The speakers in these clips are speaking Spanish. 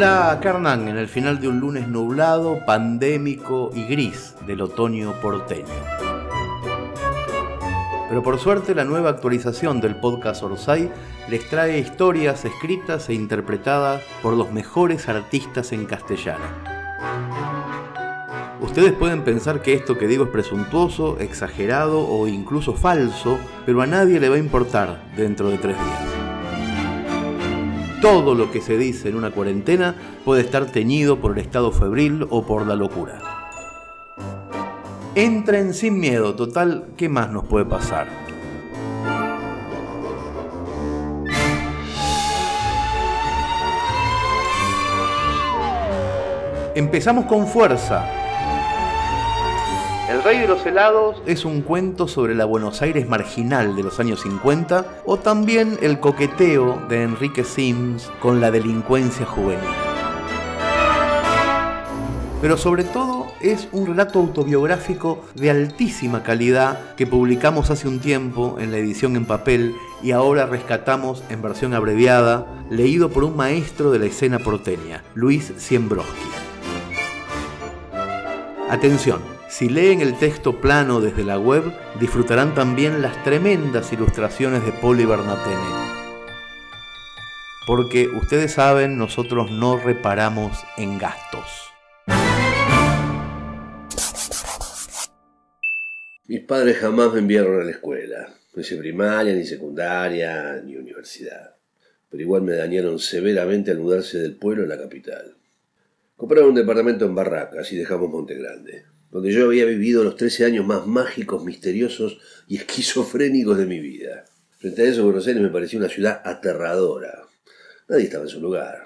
Hola Carnan en el final de un lunes nublado, pandémico y gris del otoño porteño. Pero por suerte la nueva actualización del podcast Orsay les trae historias escritas e interpretadas por los mejores artistas en castellano. Ustedes pueden pensar que esto que digo es presuntuoso, exagerado o incluso falso, pero a nadie le va a importar dentro de tres días todo lo que se dice en una cuarentena puede estar teñido por el estado febril o por la locura. Entren sin miedo, total, ¿qué más nos puede pasar? Empezamos con fuerza, el Rey de los Helados es un cuento sobre la Buenos Aires marginal de los años 50 o también el coqueteo de Enrique Sims con la delincuencia juvenil. Pero sobre todo es un relato autobiográfico de altísima calidad que publicamos hace un tiempo en la edición en papel y ahora rescatamos en versión abreviada, leído por un maestro de la escena porteña, Luis Siembroski. Atención, si leen el texto plano desde la web, disfrutarán también las tremendas ilustraciones de Poli Bernatene. Porque ustedes saben, nosotros no reparamos en gastos. Mis padres jamás me enviaron a la escuela, no hice primaria, ni secundaria, ni universidad. Pero igual me dañaron severamente al mudarse del pueblo a la capital. Compraron un departamento en Barracas y dejamos Monte Grande donde yo había vivido los trece años más mágicos, misteriosos y esquizofrénicos de mi vida. Frente a eso, Buenos Aires me parecía una ciudad aterradora. Nadie estaba en su lugar,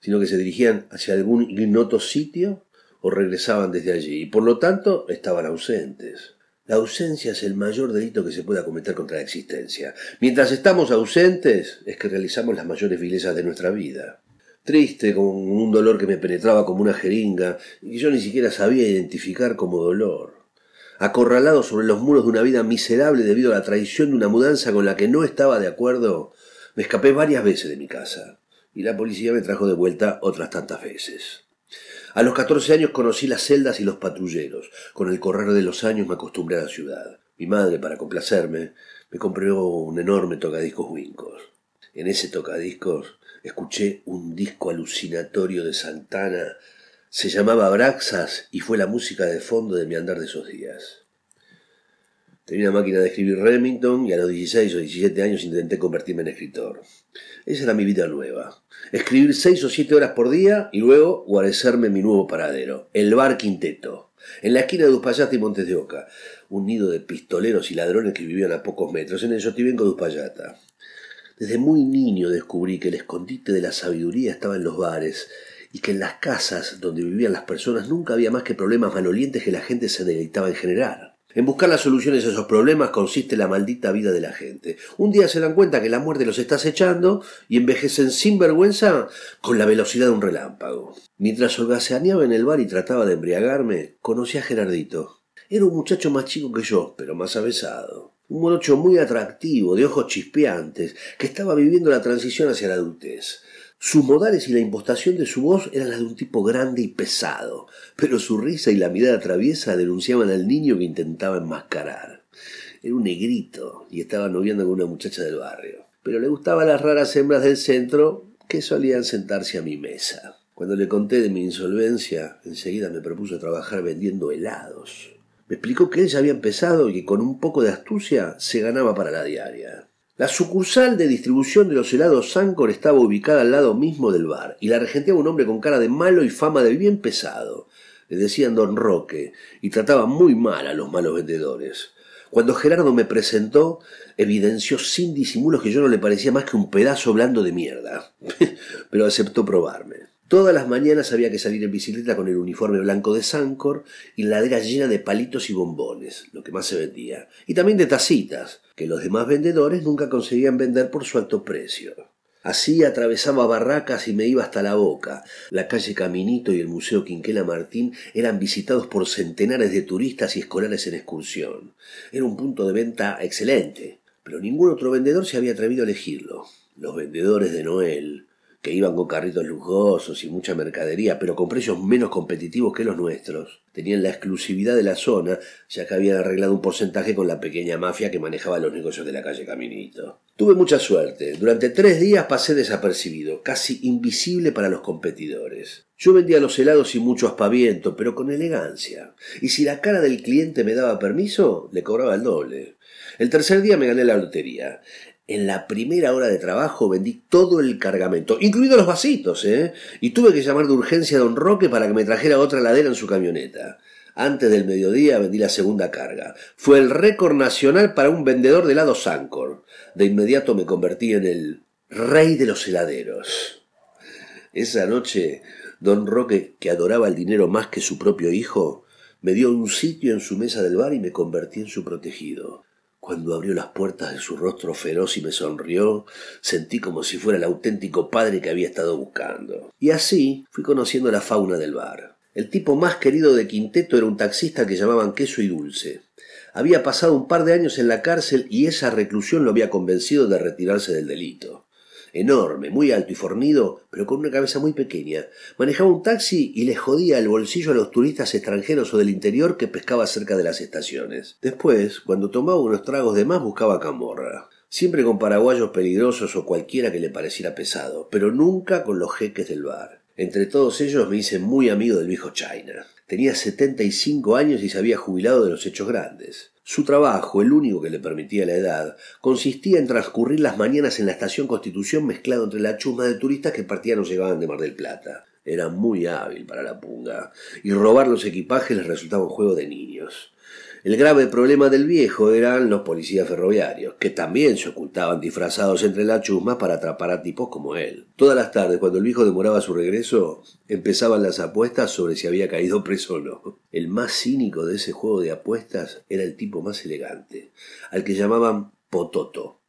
sino que se dirigían hacia algún ignoto sitio o regresaban desde allí, y por lo tanto estaban ausentes. La ausencia es el mayor delito que se pueda cometer contra la existencia. Mientras estamos ausentes, es que realizamos las mayores vilezas de nuestra vida triste, con un dolor que me penetraba como una jeringa y que yo ni siquiera sabía identificar como dolor. Acorralado sobre los muros de una vida miserable debido a la traición de una mudanza con la que no estaba de acuerdo, me escapé varias veces de mi casa y la policía me trajo de vuelta otras tantas veces. A los catorce años conocí las celdas y los patrulleros. Con el correr de los años me acostumbré a la ciudad. Mi madre, para complacerme, me compró un enorme tocadiscos Wincos. En ese tocadiscos escuché un disco alucinatorio de Santana. Se llamaba Braxas y fue la música de fondo de mi andar de esos días. Tenía una máquina de escribir Remington y a los 16 o 17 años intenté convertirme en escritor. Esa era mi vida nueva. Escribir seis o siete horas por día y luego guarecerme mi nuevo paradero, el Bar Quinteto, en la esquina de Uspallata y Montes de Oca, un nido de pistoleros y ladrones que vivían a pocos metros en el Sotivenco de Uspallata. Desde muy niño descubrí que el escondite de la sabiduría estaba en los bares y que en las casas donde vivían las personas nunca había más que problemas malolientes que la gente se deleitaba en generar. En buscar las soluciones a esos problemas consiste la maldita vida de la gente. Un día se dan cuenta que la muerte los está acechando y envejecen sin vergüenza con la velocidad de un relámpago. Mientras holgazaneaba en el bar y trataba de embriagarme, conocí a Gerardito. Era un muchacho más chico que yo, pero más avesado. Un morocho muy atractivo, de ojos chispeantes, que estaba viviendo la transición hacia la adultez. Sus modales y la impostación de su voz eran las de un tipo grande y pesado, pero su risa y la mirada traviesa denunciaban al niño que intentaba enmascarar. Era un negrito y estaba noviando con una muchacha del barrio, pero le gustaban las raras hembras del centro que solían sentarse a mi mesa. Cuando le conté de mi insolvencia, enseguida me propuso trabajar vendiendo helados. Me explicó que él ya había empezado y que con un poco de astucia se ganaba para la diaria. La sucursal de distribución de los helados Sancor estaba ubicada al lado mismo del bar, y la regenteaba un hombre con cara de malo y fama de bien pesado. Le decían Don Roque, y trataba muy mal a los malos vendedores. Cuando Gerardo me presentó, evidenció sin disimulos que yo no le parecía más que un pedazo blando de mierda. Pero aceptó probarme. Todas las mañanas había que salir en bicicleta con el uniforme blanco de Sancor y la ladera llena de palitos y bombones, lo que más se vendía, y también de tacitas, que los demás vendedores nunca conseguían vender por su alto precio. Así atravesaba barracas y me iba hasta la boca. La calle Caminito y el Museo Quinquela Martín eran visitados por centenares de turistas y escolares en excursión. Era un punto de venta excelente, pero ningún otro vendedor se había atrevido a elegirlo. Los vendedores de Noel, que iban con carritos lujosos y mucha mercadería, pero con precios menos competitivos que los nuestros. Tenían la exclusividad de la zona, ya que habían arreglado un porcentaje con la pequeña mafia que manejaba los negocios de la calle Caminito. Tuve mucha suerte. Durante tres días pasé desapercibido, casi invisible para los competidores. Yo vendía los helados sin mucho aspaviento, pero con elegancia. Y si la cara del cliente me daba permiso, le cobraba el doble. El tercer día me gané la lotería. En la primera hora de trabajo vendí todo el cargamento, incluidos los vasitos, ¿eh? Y tuve que llamar de urgencia a don Roque para que me trajera otra ladera en su camioneta. Antes del mediodía vendí la segunda carga. Fue el récord nacional para un vendedor de helados Sancor. De inmediato me convertí en el rey de los heladeros. Esa noche, don Roque, que adoraba el dinero más que su propio hijo, me dio un sitio en su mesa del bar y me convertí en su protegido. Cuando abrió las puertas de su rostro feroz y me sonrió, sentí como si fuera el auténtico padre que había estado buscando. Y así fui conociendo la fauna del bar. El tipo más querido de Quinteto era un taxista que llamaban Queso y Dulce. Había pasado un par de años en la cárcel y esa reclusión lo había convencido de retirarse del delito enorme, muy alto y fornido, pero con una cabeza muy pequeña. Manejaba un taxi y le jodía el bolsillo a los turistas extranjeros o del interior que pescaba cerca de las estaciones. Después, cuando tomaba unos tragos de más, buscaba camorra. Siempre con paraguayos peligrosos o cualquiera que le pareciera pesado, pero nunca con los jeques del bar. Entre todos ellos me hice muy amigo del viejo China. Tenía setenta y cinco años y se había jubilado de los hechos grandes. Su trabajo, el único que le permitía la edad, consistía en transcurrir las mañanas en la estación Constitución mezclado entre la chusma de turistas que partían o llegaban de Mar del Plata. Era muy hábil para la punga, y robar los equipajes les resultaba un juego de niños. El grave problema del viejo eran los policías ferroviarios, que también se ocultaban disfrazados entre la chusma para atrapar a tipos como él. Todas las tardes, cuando el viejo demoraba su regreso, empezaban las apuestas sobre si había caído preso o no. El más cínico de ese juego de apuestas era el tipo más elegante, al que llamaban Pototo.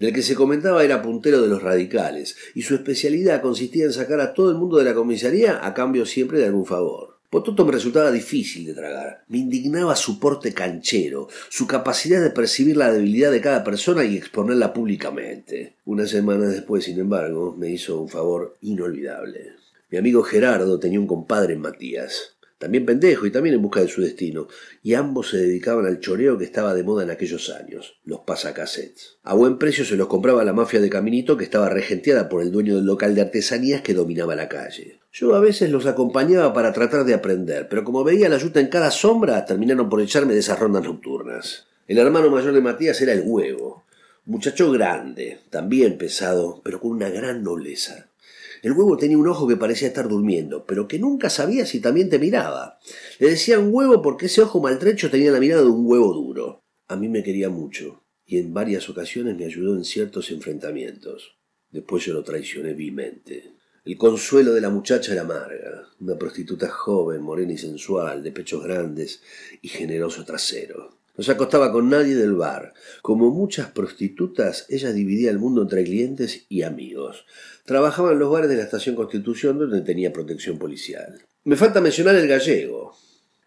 Del que se comentaba era puntero de los radicales, y su especialidad consistía en sacar a todo el mundo de la comisaría a cambio siempre de algún favor. Pototo me resultaba difícil de tragar. Me indignaba su porte canchero, su capacidad de percibir la debilidad de cada persona y exponerla públicamente. Una semana después, sin embargo, me hizo un favor inolvidable. Mi amigo Gerardo tenía un compadre en Matías también pendejo y también en busca de su destino, y ambos se dedicaban al choreo que estaba de moda en aquellos años, los pasacassettes. A buen precio se los compraba la mafia de Caminito que estaba regenteada por el dueño del local de artesanías que dominaba la calle. Yo a veces los acompañaba para tratar de aprender, pero como veía la yuta en cada sombra, terminaron por echarme de esas rondas nocturnas. El hermano mayor de Matías era el huevo, muchacho grande, también pesado, pero con una gran nobleza. El huevo tenía un ojo que parecía estar durmiendo, pero que nunca sabía si también te miraba. Le decían huevo porque ese ojo maltrecho tenía la mirada de un huevo duro. A mí me quería mucho, y en varias ocasiones me ayudó en ciertos enfrentamientos. Después yo lo traicioné vilmente. El consuelo de la muchacha era amarga, una prostituta joven, morena y sensual, de pechos grandes y generoso trasero. No se acostaba con nadie del bar. Como muchas prostitutas, ella dividía el mundo entre clientes y amigos. Trabajaba en los bares de la estación Constitución donde tenía protección policial. Me falta mencionar el gallego.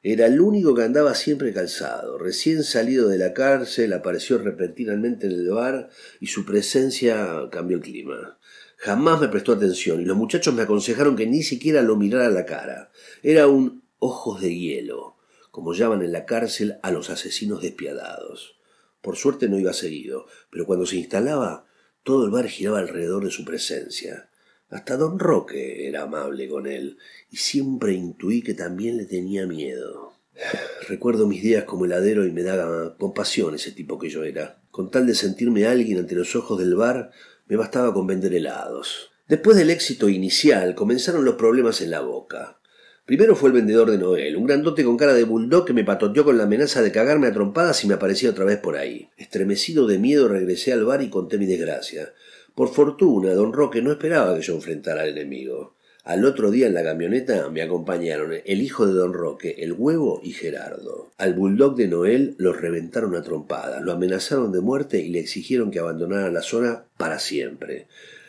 Era el único que andaba siempre calzado. Recién salido de la cárcel, apareció repentinamente en el bar y su presencia cambió el clima. Jamás me prestó atención y los muchachos me aconsejaron que ni siquiera lo mirara a la cara. Era un ojos de hielo como llaman en la cárcel a los asesinos despiadados. Por suerte no iba seguido, pero cuando se instalaba, todo el bar giraba alrededor de su presencia. Hasta don Roque era amable con él, y siempre intuí que también le tenía miedo. Recuerdo mis días como heladero y me daba compasión ese tipo que yo era. Con tal de sentirme alguien ante los ojos del bar, me bastaba con vender helados. Después del éxito inicial, comenzaron los problemas en la boca. Primero fue el vendedor de Noel, un grandote con cara de bulldog que me patoteó con la amenaza de cagarme a trompadas y me aparecía otra vez por ahí. Estremecido de miedo regresé al bar y conté mi desgracia. Por fortuna, don Roque no esperaba que yo enfrentara al enemigo. Al otro día en la camioneta me acompañaron el hijo de don Roque, el huevo y Gerardo. Al bulldog de Noel lo reventaron a trompadas, lo amenazaron de muerte y le exigieron que abandonara la zona para siempre.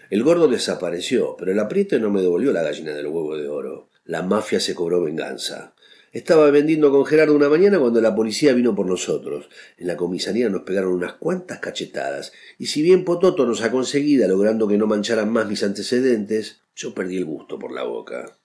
El gordo desapareció, pero el apriete no me devolvió la gallina del huevo de oro. La mafia se cobró venganza. Estaba vendiendo con Gerardo una mañana cuando la policía vino por nosotros. En la comisaría nos pegaron unas cuantas cachetadas, y si bien Pototo nos ha conseguido, logrando que no mancharan más mis antecedentes, yo perdí el gusto por la boca.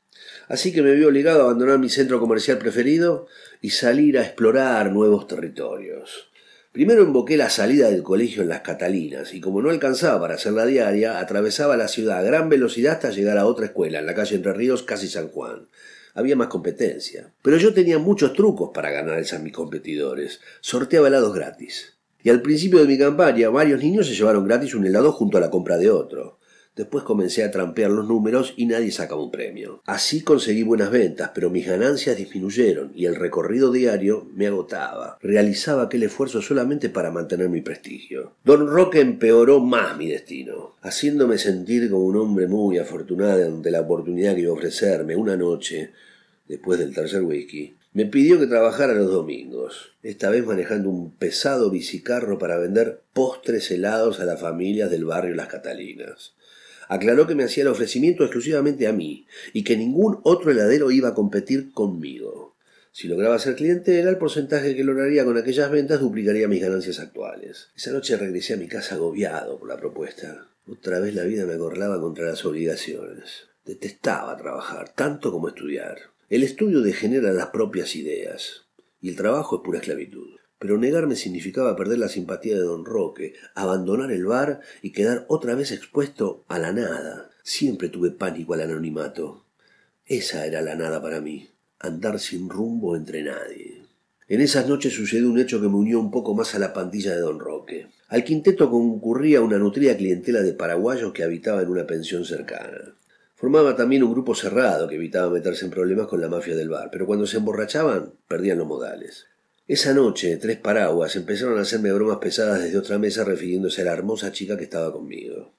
Así que me vi obligado a abandonar mi centro comercial preferido y salir a explorar nuevos territorios. Primero invoqué la salida del colegio en las Catalinas y como no alcanzaba para hacer la diaria, atravesaba la ciudad a gran velocidad hasta llegar a otra escuela, en la calle Entre Ríos, casi San Juan. Había más competencia. Pero yo tenía muchos trucos para ganar a mis competidores. Sorteaba helados gratis. Y al principio de mi campaña, varios niños se llevaron gratis un helado junto a la compra de otro. Después comencé a trampear los números y nadie sacaba un premio. Así conseguí buenas ventas, pero mis ganancias disminuyeron y el recorrido diario me agotaba. Realizaba aquel esfuerzo solamente para mantener mi prestigio. Don Roque empeoró más mi destino, haciéndome sentir como un hombre muy afortunado ante la oportunidad que iba a ofrecerme una noche, después del tercer whisky, me pidió que trabajara los domingos, esta vez manejando un pesado bicicarro para vender postres helados a las familias del barrio Las Catalinas aclaró que me hacía el ofrecimiento exclusivamente a mí y que ningún otro heladero iba a competir conmigo. Si lograba ser clientela, el porcentaje que lograría con aquellas ventas duplicaría mis ganancias actuales. Esa noche regresé a mi casa agobiado por la propuesta. Otra vez la vida me acorralaba contra las obligaciones. Detestaba trabajar, tanto como estudiar. El estudio degenera las propias ideas, y el trabajo es pura esclavitud pero negarme significaba perder la simpatía de don Roque, abandonar el bar y quedar otra vez expuesto a la nada. Siempre tuve pánico al anonimato. Esa era la nada para mí, andar sin rumbo entre nadie. En esas noches sucedió un hecho que me unió un poco más a la pandilla de don Roque. Al quinteto concurría una nutrida clientela de paraguayos que habitaba en una pensión cercana. Formaba también un grupo cerrado que evitaba meterse en problemas con la mafia del bar, pero cuando se emborrachaban perdían los modales. Esa noche, tres paraguas empezaron a hacerme bromas pesadas desde otra mesa refiriéndose a la hermosa chica que estaba conmigo.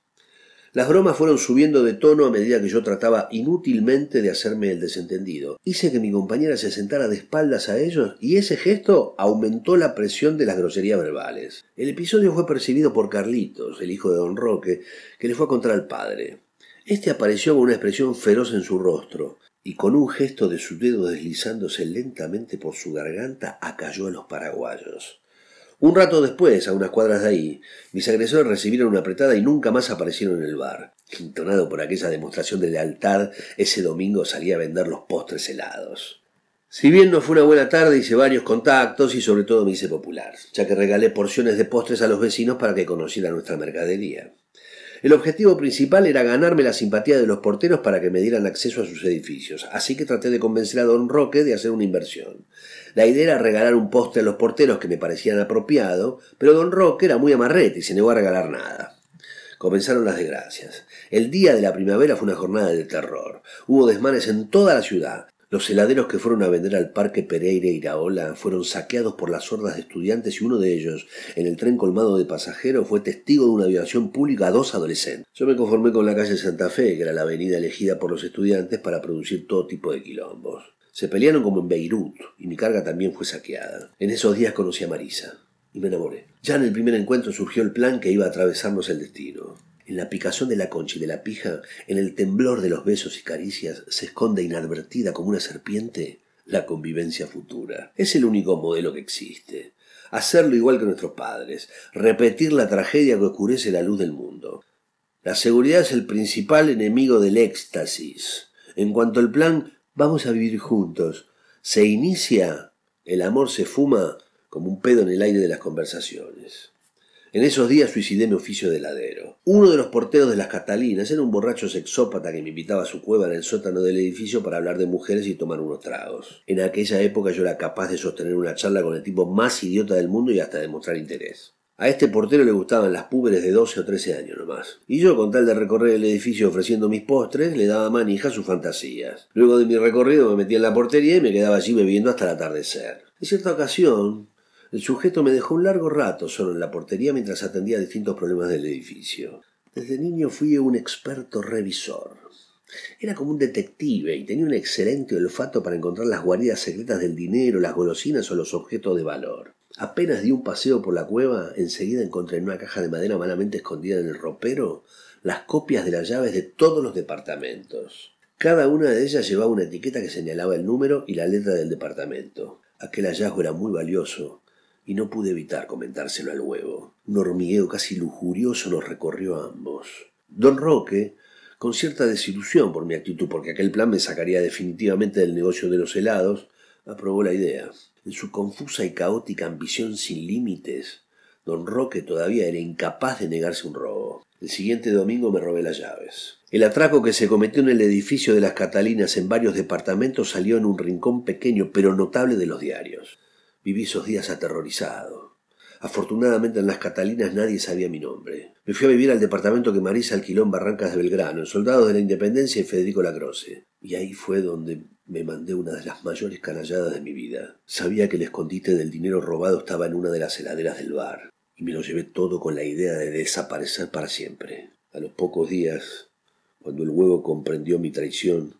Las bromas fueron subiendo de tono a medida que yo trataba inútilmente de hacerme el desentendido. Hice que mi compañera se sentara de espaldas a ellos y ese gesto aumentó la presión de las groserías verbales. El episodio fue percibido por Carlitos, el hijo de don Roque, que le fue a contar al padre. Este apareció con una expresión feroz en su rostro y con un gesto de su dedo deslizándose lentamente por su garganta acalló a los paraguayos. Un rato después, a unas cuadras de ahí, mis agresores recibieron una apretada y nunca más aparecieron en el bar. Entonado por aquella demostración de lealtad, ese domingo salí a vender los postres helados. Si bien no fue una buena tarde, hice varios contactos y sobre todo me hice popular, ya que regalé porciones de postres a los vecinos para que conocieran nuestra mercadería. El objetivo principal era ganarme la simpatía de los porteros para que me dieran acceso a sus edificios, así que traté de convencer a don Roque de hacer una inversión. La idea era regalar un postre a los porteros que me parecían apropiado, pero don Roque era muy amarrete y se negó a regalar nada. Comenzaron las desgracias. El día de la primavera fue una jornada de terror. Hubo desmanes en toda la ciudad. Los heladeros que fueron a vender al Parque Pereira Iraola fueron saqueados por las hordas de estudiantes y uno de ellos, en el tren colmado de pasajeros, fue testigo de una violación pública a dos adolescentes. Yo me conformé con la calle Santa Fe, que era la avenida elegida por los estudiantes para producir todo tipo de quilombos. Se pelearon como en Beirut, y mi carga también fue saqueada. En esos días conocí a Marisa, y me enamoré. Ya en el primer encuentro surgió el plan que iba a atravesarnos el destino. En la picazón de la concha y de la pija, en el temblor de los besos y caricias, se esconde inadvertida como una serpiente la convivencia futura. Es el único modelo que existe. Hacerlo igual que nuestros padres, repetir la tragedia que oscurece la luz del mundo. La seguridad es el principal enemigo del éxtasis. En cuanto al plan, vamos a vivir juntos, se inicia, el amor se fuma como un pedo en el aire de las conversaciones. En esos días suicidé mi oficio de heladero. Uno de los porteros de las Catalinas era un borracho sexópata que me invitaba a su cueva en el sótano del edificio para hablar de mujeres y tomar unos tragos. En aquella época yo era capaz de sostener una charla con el tipo más idiota del mundo y hasta demostrar interés. A este portero le gustaban las púberes de 12 o 13 años nomás. Y yo, con tal de recorrer el edificio ofreciendo mis postres, le daba manija a sus fantasías. Luego de mi recorrido me metía en la portería y me quedaba allí bebiendo hasta el atardecer. En cierta ocasión, el sujeto me dejó un largo rato solo en la portería mientras atendía distintos problemas del edificio. Desde niño fui un experto revisor. Era como un detective y tenía un excelente olfato para encontrar las guaridas secretas del dinero, las golosinas o los objetos de valor. Apenas di un paseo por la cueva, enseguida encontré en una caja de madera malamente escondida en el ropero las copias de las llaves de todos los departamentos. Cada una de ellas llevaba una etiqueta que señalaba el número y la letra del departamento. Aquel hallazgo era muy valioso y no pude evitar comentárselo al huevo. Un hormigueo casi lujurioso nos recorrió a ambos. Don Roque, con cierta desilusión por mi actitud, porque aquel plan me sacaría definitivamente del negocio de los helados, aprobó la idea. En su confusa y caótica ambición sin límites, don Roque todavía era incapaz de negarse un robo. El siguiente domingo me robé las llaves. El atraco que se cometió en el edificio de las Catalinas en varios departamentos salió en un rincón pequeño pero notable de los diarios. Viví esos días aterrorizado. Afortunadamente en las Catalinas nadie sabía mi nombre. Me fui a vivir al departamento que Marisa alquiló en Barrancas de Belgrano, en Soldados de la Independencia y Federico Lacroce. Y ahí fue donde me mandé una de las mayores canalladas de mi vida. Sabía que el escondite del dinero robado estaba en una de las heladeras del bar, y me lo llevé todo con la idea de desaparecer para siempre. A los pocos días cuando el huevo comprendió mi traición,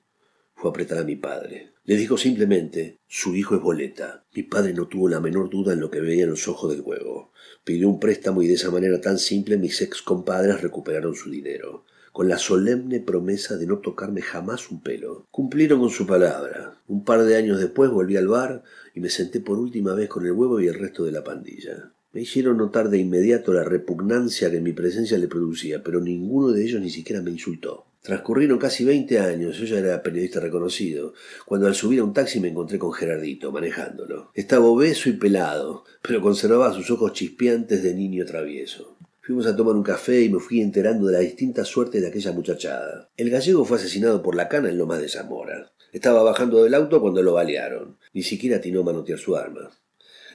fue apretar a mi padre. Le dijo simplemente, su hijo es boleta. Mi padre no tuvo la menor duda en lo que veía en los ojos del huevo. Pidió un préstamo y de esa manera tan simple mis ex compadres recuperaron su dinero, con la solemne promesa de no tocarme jamás un pelo. Cumplieron con su palabra. Un par de años después volví al bar y me senté por última vez con el huevo y el resto de la pandilla. Me hicieron notar de inmediato la repugnancia que mi presencia le producía, pero ninguno de ellos ni siquiera me insultó. Transcurrieron casi veinte años, yo ya era periodista reconocido, cuando al subir a un taxi me encontré con Gerardito, manejándolo. Estaba obeso y pelado, pero conservaba sus ojos chispeantes de niño travieso. Fuimos a tomar un café y me fui enterando de la distinta suerte de aquella muchachada. El gallego fue asesinado por la cana en Lomas de Zamora. Estaba bajando del auto cuando lo balearon. Ni siquiera atinó a manotear su arma.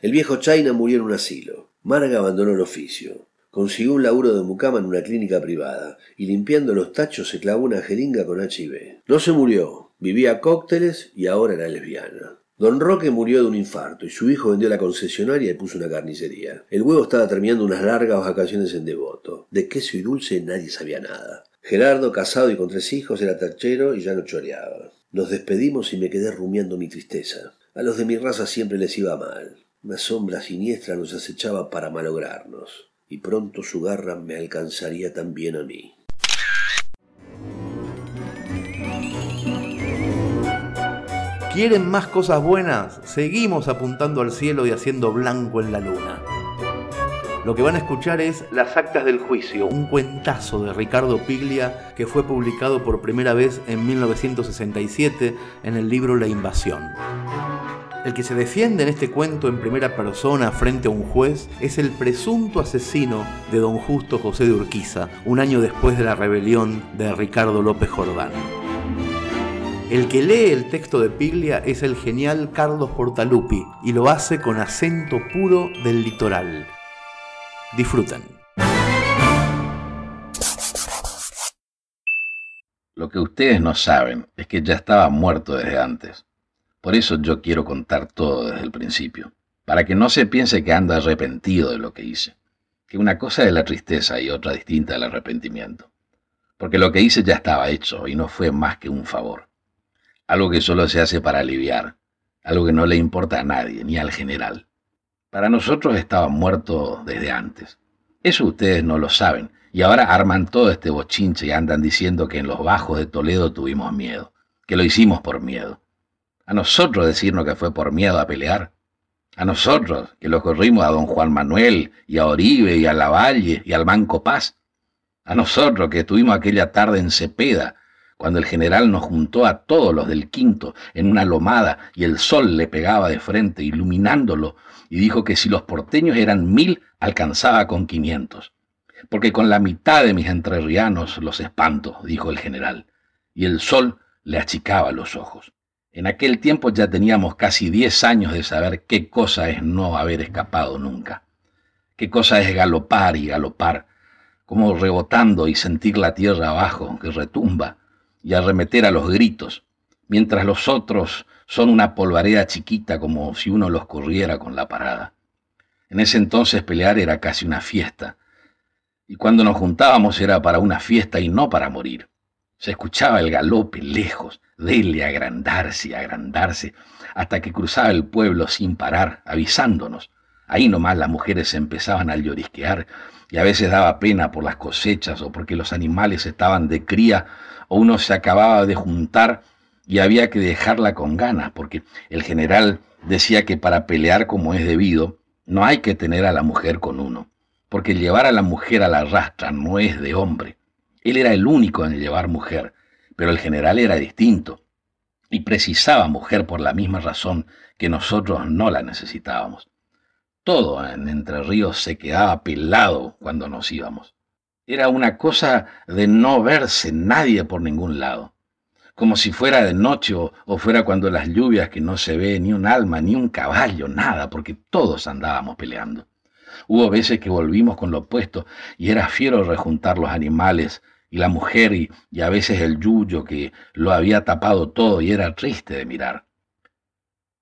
El viejo China murió en un asilo. Marga abandonó el oficio. Consiguió un laburo de mucama en una clínica privada y limpiando los tachos se clavó una jeringa con HIV. No se murió, vivía cócteles y ahora era lesbiana. Don Roque murió de un infarto y su hijo vendió la concesionaria y puso una carnicería. El huevo estaba terminando unas largas vacaciones en Devoto. De queso y dulce nadie sabía nada. Gerardo, casado y con tres hijos, era tachero y ya no choreaba. Nos despedimos y me quedé rumiando mi tristeza. A los de mi raza siempre les iba mal. Una sombra siniestra nos acechaba para malograrnos y pronto su garra me alcanzaría también a mí. ¿Quieren más cosas buenas? Seguimos apuntando al cielo y haciendo blanco en la luna. Lo que van a escuchar es Las Actas del Juicio, un cuentazo de Ricardo Piglia que fue publicado por primera vez en 1967 en el libro La Invasión. El que se defiende en este cuento en primera persona frente a un juez es el presunto asesino de don Justo José de Urquiza, un año después de la rebelión de Ricardo López Jordán. El que lee el texto de Piglia es el genial Carlos Portalupi y lo hace con acento puro del litoral. Disfruten. Lo que ustedes no saben es que ya estaba muerto desde antes. Por eso yo quiero contar todo desde el principio, para que no se piense que anda arrepentido de lo que hice, que una cosa es la tristeza y otra distinta el arrepentimiento, porque lo que hice ya estaba hecho y no fue más que un favor, algo que solo se hace para aliviar, algo que no le importa a nadie, ni al general. Para nosotros estaba muerto desde antes. Eso ustedes no lo saben, y ahora arman todo este bochinche y andan diciendo que en los bajos de Toledo tuvimos miedo, que lo hicimos por miedo. A nosotros decirnos que fue por miedo a pelear. A nosotros, que lo corrimos a don Juan Manuel y a Oribe y a Lavalle y al Banco Paz. A nosotros que estuvimos aquella tarde en Cepeda, cuando el general nos juntó a todos los del quinto en una lomada y el sol le pegaba de frente, iluminándolo, y dijo que si los porteños eran mil, alcanzaba con quinientos. Porque con la mitad de mis entrerrianos los espanto, dijo el general, y el sol le achicaba los ojos. En aquel tiempo ya teníamos casi diez años de saber qué cosa es no haber escapado nunca, qué cosa es galopar y galopar, como rebotando y sentir la tierra abajo que retumba y arremeter a los gritos, mientras los otros son una polvareda chiquita como si uno los corriera con la parada. En ese entonces pelear era casi una fiesta, y cuando nos juntábamos era para una fiesta y no para morir. Se escuchaba el galope lejos, dele agrandarse y agrandarse, hasta que cruzaba el pueblo sin parar, avisándonos. Ahí nomás las mujeres empezaban a llorisquear y a veces daba pena por las cosechas o porque los animales estaban de cría o uno se acababa de juntar y había que dejarla con ganas, porque el general decía que para pelear como es debido, no hay que tener a la mujer con uno, porque llevar a la mujer a la rastra no es de hombre. Él era el único en llevar mujer, pero el general era distinto y precisaba mujer por la misma razón que nosotros no la necesitábamos. Todo en Entre Ríos se quedaba pelado cuando nos íbamos. Era una cosa de no verse nadie por ningún lado, como si fuera de noche o, fuera cuando las lluvias que no se ve ni un alma, ni un caballo, nada, porque todos andábamos peleando. Hubo veces que volvimos con lo opuesto y era fiero rejuntar los animales y la mujer y, a veces el yuyo que lo había tapado todo y era triste de mirar.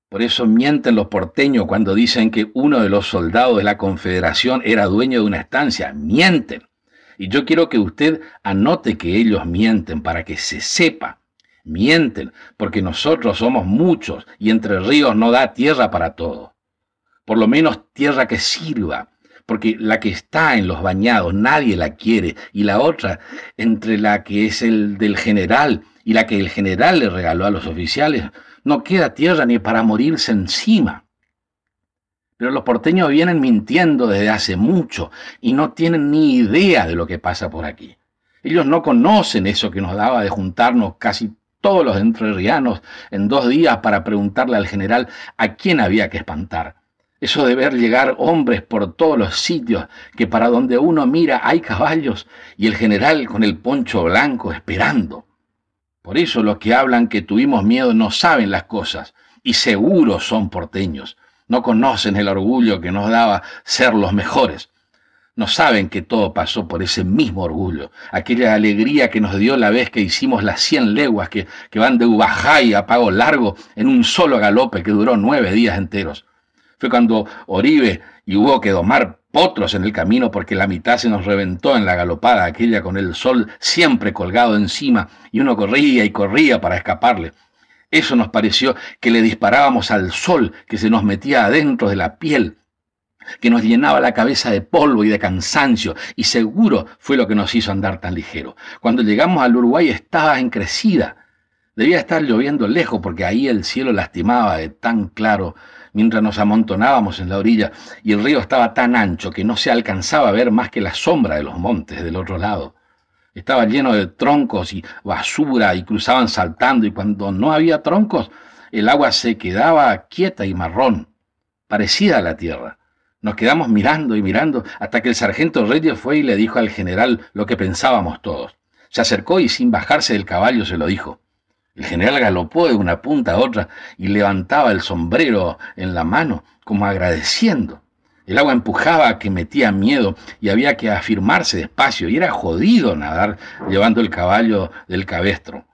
Por eso mienten los porteños cuando dicen que uno de los soldados de la Confederación era dueño de una estancia. Mienten. Y yo quiero que usted anote que ellos mienten para que se sepa. Mienten, porque nosotros somos muchos y Entre Ríos no da tierra para todo. Por lo menos tierra que sirva, porque la que está en los bañados nadie la quiere y la otra, entre la que es el del general y la que el general le regaló a los oficiales, no queda tierra ni para morirse encima. Pero los porteños vienen mintiendo desde hace mucho y no tienen ni idea de lo que pasa por aquí. Ellos no conocen eso que nos daba de juntarnos casi todos los entrerrianos en dos días para preguntarle al general a quién había que espantar. Eso de ver llegar hombres por todos los sitios, que para donde uno mira hay caballos y el general con el poncho blanco esperando. Por eso los que hablan que tuvimos miedo no saben las cosas y seguro son porteños. No conocen el orgullo que nos daba ser los mejores. No saben que todo pasó por ese mismo orgullo, aquella alegría que nos dio la vez que hicimos las cien leguas que, que van de Ubajay a Pago Largo en un solo galope que duró nueve días enteros. Fue cuando Oribe y hubo que domar potros en el camino porque la mitad se nos reventó en la galopada aquella con el sol siempre colgado encima y uno corría y corría para escaparle. Eso nos pareció que le disparábamos al sol que se nos metía adentro de la piel, que nos llenaba la cabeza de polvo y de cansancio, y seguro fue lo que nos hizo andar tan ligero. Cuando llegamos al Uruguay estaba encrecida. Debía estar lloviendo lejos porque ahí el cielo lastimaba de tan claro mientras nos amontonábamos en la orilla y el río estaba tan ancho que no se alcanzaba a ver más que la sombra de los montes del otro lado. Estaba lleno de troncos y basura y cruzaban saltando y cuando no había troncos el agua se quedaba quieta y marrón, parecida a la tierra. Nos quedamos mirando y mirando hasta que el sargento Reyes fue y le dijo al general lo que pensábamos todos. Se acercó y sin bajarse del caballo se lo dijo. El general galopó de una punta a otra y levantaba el sombrero en la mano, como agradeciendo. El agua empujaba que metía miedo y había que afirmarse despacio, y era jodido nadar llevando el caballo del cabestro.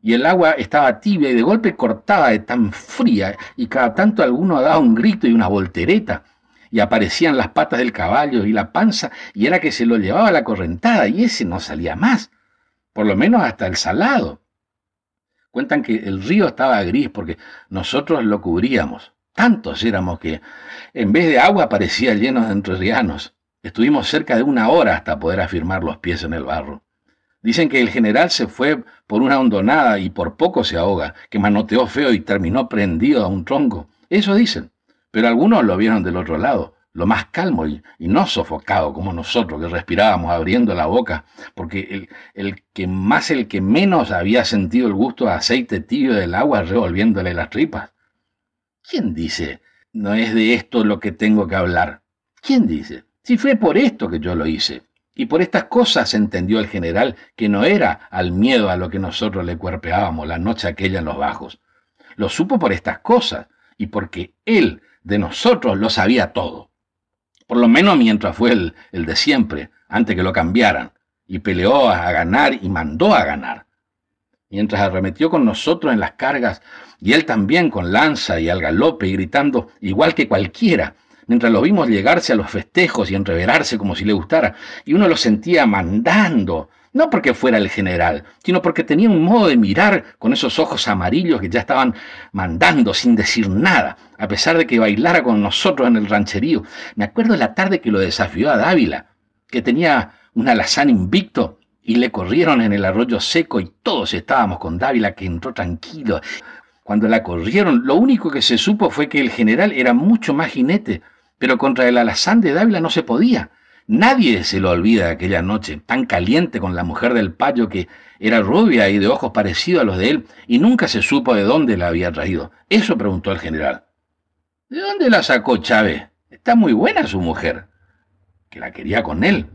Y el agua estaba tibia y de golpe cortaba de tan fría, y cada tanto alguno daba un grito y una voltereta, y aparecían las patas del caballo y la panza, y era que se lo llevaba la correntada, y ese no salía más, por lo menos hasta el salado. Cuentan que el río estaba gris porque nosotros lo cubríamos. Tantos éramos que en vez de agua parecía lleno de entrerrianos. Estuvimos cerca de una hora hasta poder afirmar los pies en el barro. Dicen que el general se fue por una hondonada y por poco se ahoga, que manoteó feo y terminó prendido a un tronco. Eso dicen, pero algunos lo vieron del otro lado lo más calmo y, no sofocado como nosotros que respirábamos abriendo la boca, porque el, el, que más el que menos había sentido el gusto de aceite tibio del agua revolviéndole las tripas. ¿Quién dice, no es de esto lo que tengo que hablar? ¿Quién dice? Si fue por esto que yo lo hice. Y por estas cosas entendió el general que no era al miedo a lo que nosotros le cuerpeábamos la noche aquella en los bajos. Lo supo por estas cosas y porque él de nosotros lo sabía todo por lo menos mientras fue el, el de siempre, antes que lo cambiaran, y peleó a ganar y mandó a ganar. Mientras arremetió con nosotros en las cargas, y él también con lanza y al galope y gritando igual que cualquiera, mientras lo vimos llegarse a los festejos y entreverarse como si le gustara, y uno lo sentía mandando, no porque fuera el general, sino porque tenía un modo de mirar con esos ojos amarillos que ya estaban mandando sin decir nada, a pesar de que bailara con nosotros en el rancherío. Me acuerdo la tarde que lo desafió a Dávila, que tenía un alazán invicto y le corrieron en el arroyo seco y todos estábamos con Dávila que entró tranquilo. Cuando la corrieron, lo único que se supo fue que el general era mucho más jinete, pero contra el alazán de Dávila no se podía. Nadie se lo olvida aquella noche, tan caliente con la mujer del payo que era rubia y de ojos parecidos a los de él, y nunca se supo de dónde la había traído. Eso preguntó el general. ¿De dónde la sacó Chávez? Está muy buena su mujer. Que la quería con él.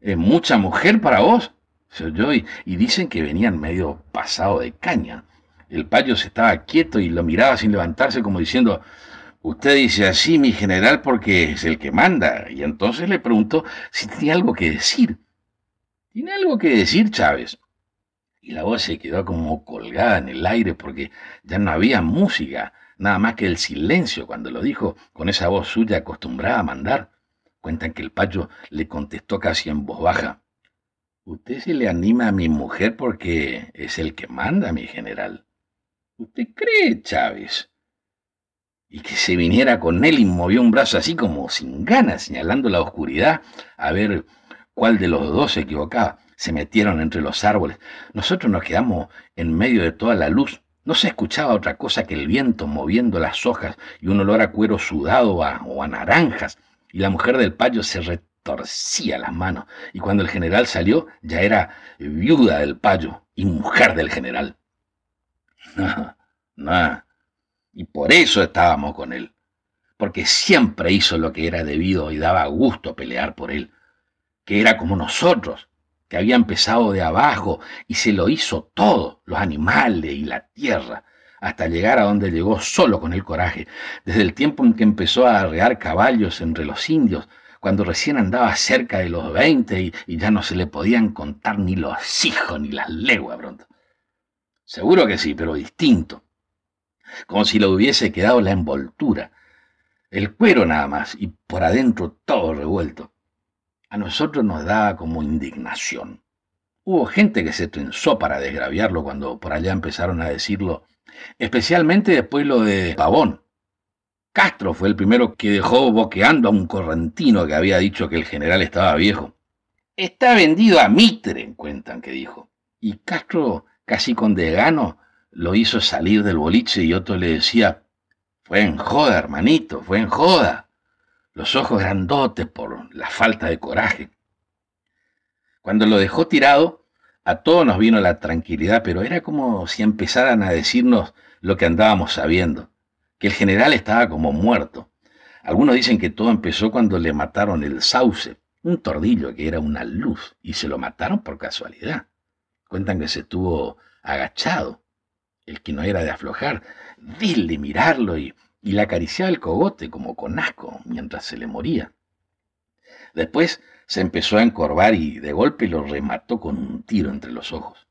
¿Es mucha mujer para vos? Se oyó y, dicen que venían medio pasado de caña. El payo se estaba quieto y lo miraba sin levantarse como diciendo, Usted dice así, mi general, porque es el que manda. Y entonces le preguntó si tenía algo que decir. ¿Tiene algo que decir, Chávez? Y la voz se quedó como colgada en el aire porque ya no había música, nada más que el silencio cuando lo dijo con esa voz suya acostumbrada a mandar. Cuentan que el payo le contestó casi en voz baja. Usted se le anima a mi mujer porque es el que manda, mi general. ¿Usted cree, Chávez? Y que se viniera con él y movió un brazo así como sin ganas, señalando la oscuridad, a ver cuál de los dos se equivocaba. Se metieron entre los árboles. Nosotros nos quedamos en medio de toda la luz. No se escuchaba otra cosa que el viento moviendo las hojas y un olor a cuero sudado o a naranjas. Y la mujer del payo se retorcía las manos. Y cuando el general salió, ya era viuda del payo y mujer del general. No, no, y por eso estábamos con él, porque siempre hizo lo que era debido y daba gusto pelear por él, que era como nosotros, que había empezado de abajo y se lo hizo todo, los animales y la tierra, hasta llegar a donde llegó solo con el coraje, desde el tiempo en que empezó a arrear caballos entre los indios, cuando recién andaba cerca de los veinte y, y, ya no se le podían contar ni los hijos ni las leguas pronto. Seguro que sí, pero distinto como si le hubiese quedado la envoltura, el cuero nada más, y por adentro todo revuelto. A nosotros nos daba como indignación. Hubo gente que se tensó para desgraviarlo cuando por allá empezaron a decirlo, especialmente después lo de Pavón. Castro fue el primero que dejó boqueando a un correntino que había dicho que el general estaba viejo. Está vendido a Mitre, cuentan que dijo. Y Castro, casi con desgano, lo hizo salir del boliche y otro le decía, fue en joda, hermanito, fue en joda. Los ojos grandotes por la falta de coraje. Cuando lo dejó tirado, a todos nos vino la tranquilidad, pero era como si empezaran a decirnos lo que andábamos sabiendo, que el general estaba como muerto. Algunos dicen que todo empezó cuando le mataron el sauce, un tordillo que era una luz, y se lo mataron por casualidad. Cuentan que se estuvo agachado el que no era de aflojar, dile mirarlo y, y le acariciaba el cogote como con asco mientras se le moría. Después se empezó a encorvar y de golpe lo remató con un tiro entre los ojos.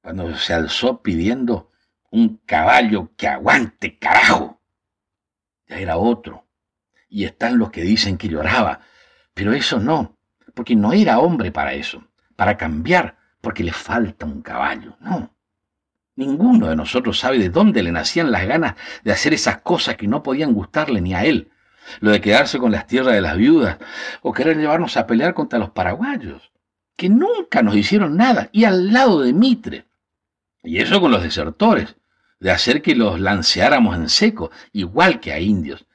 Cuando se alzó pidiendo un caballo que aguante, carajo. Ya era otro. Y están los que dicen que lloraba, pero eso no, porque no era hombre para eso, para cambiar, porque le falta un caballo, no. Ninguno de nosotros sabe de dónde le nacían las ganas de hacer esas cosas que no podían gustarle ni a él. Lo de quedarse con las tierras de las viudas o querer llevarnos a pelear contra los paraguayos, que nunca nos hicieron nada, y al lado de Mitre. Y eso con los desertores, de hacer que los lanceáramos en seco, igual que a indios.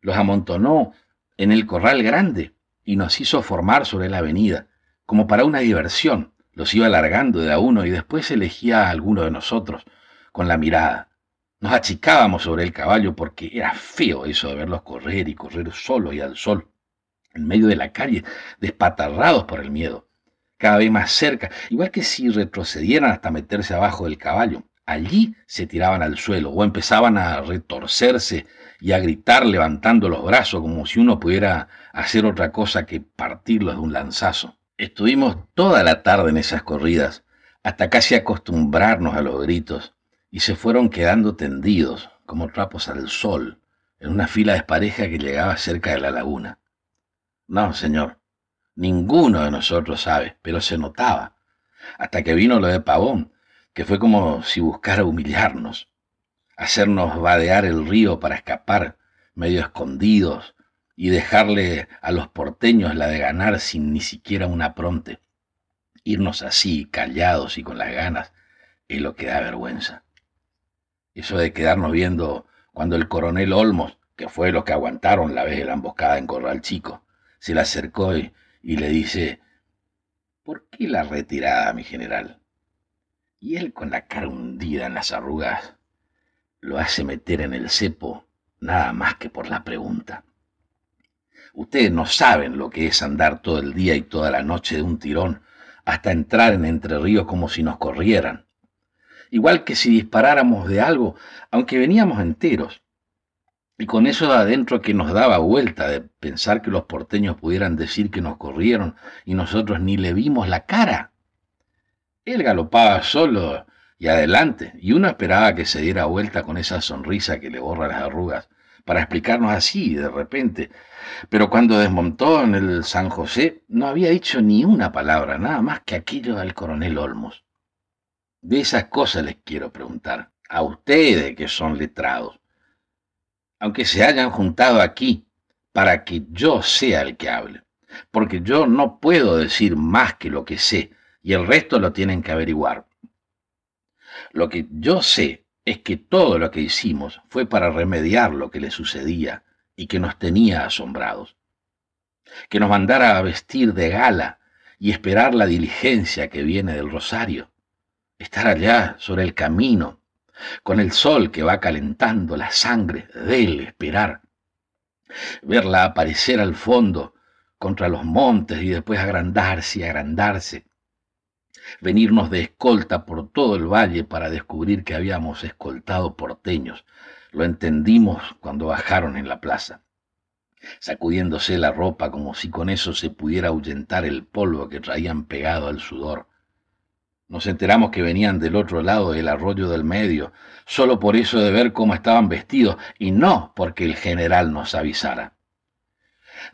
Los amontonó en el corral grande y nos hizo formar sobre la avenida, como para una diversión los iba alargando de a uno y después elegía a alguno de nosotros con la mirada. Nos achicábamos sobre el caballo porque era feo eso de verlos correr y correr solo y al sol, en medio de la calle, despatarrados por el miedo, cada vez más cerca, igual que si retrocedieran hasta meterse abajo del caballo. Allí se tiraban al suelo o empezaban a retorcerse y a gritar levantando los brazos como si uno pudiera hacer otra cosa que partirlos de un lanzazo. Estuvimos toda la tarde en esas corridas, hasta casi acostumbrarnos a los gritos, y se fueron quedando tendidos, como trapos al sol, en una fila despareja que llegaba cerca de la laguna. No, señor, ninguno de nosotros sabe, pero se notaba, hasta que vino lo de Pavón, que fue como si buscara humillarnos, hacernos vadear el río para escapar, medio escondidos, y dejarle a los porteños la de ganar sin ni siquiera un apronte. Irnos así, callados y con las ganas, es lo que da vergüenza. Eso de quedarnos viendo cuando el coronel Olmos, que fue lo que aguantaron la vez de la emboscada en Corral Chico, se le acercó y, y le dice, ¿por qué la retirada, mi general? Y él con la cara hundida en las arrugas lo hace meter en el cepo nada más que por la pregunta. Ustedes no saben lo que es andar todo el día y toda la noche de un tirón hasta entrar en Entre Ríos como si nos corrieran. Igual que si disparáramos de algo, aunque veníamos enteros. Y con eso adentro que nos daba vuelta de pensar que los porteños pudieran decir que nos corrieron y nosotros ni le vimos la cara. Él galopaba solo y adelante, y uno esperaba que se diera vuelta con esa sonrisa que le borra las arrugas, para explicarnos así de repente. Pero cuando desmontó en el San José, no había dicho ni una palabra, nada más que aquello del coronel Olmos. De esas cosas les quiero preguntar, a ustedes que son letrados. Aunque se hayan juntado aquí para que yo sea el que hable, porque yo no puedo decir más que lo que sé, y el resto lo tienen que averiguar. Lo que yo sé es que todo lo que hicimos fue para remediar lo que le sucedía y que nos tenía asombrados. Que nos mandara a vestir de gala y esperar la diligencia que viene del rosario. Estar allá sobre el camino, con el sol que va calentando la sangre del esperar. Verla aparecer al fondo contra los montes y después agrandarse y agrandarse venirnos de escolta por todo el valle para descubrir que habíamos escoltado porteños. Lo entendimos cuando bajaron en la plaza, sacudiéndose la ropa como si con eso se pudiera ahuyentar el polvo que traían pegado al sudor. Nos enteramos que venían del otro lado del arroyo del medio, solo por eso de ver cómo estaban vestidos y no porque el general nos avisara.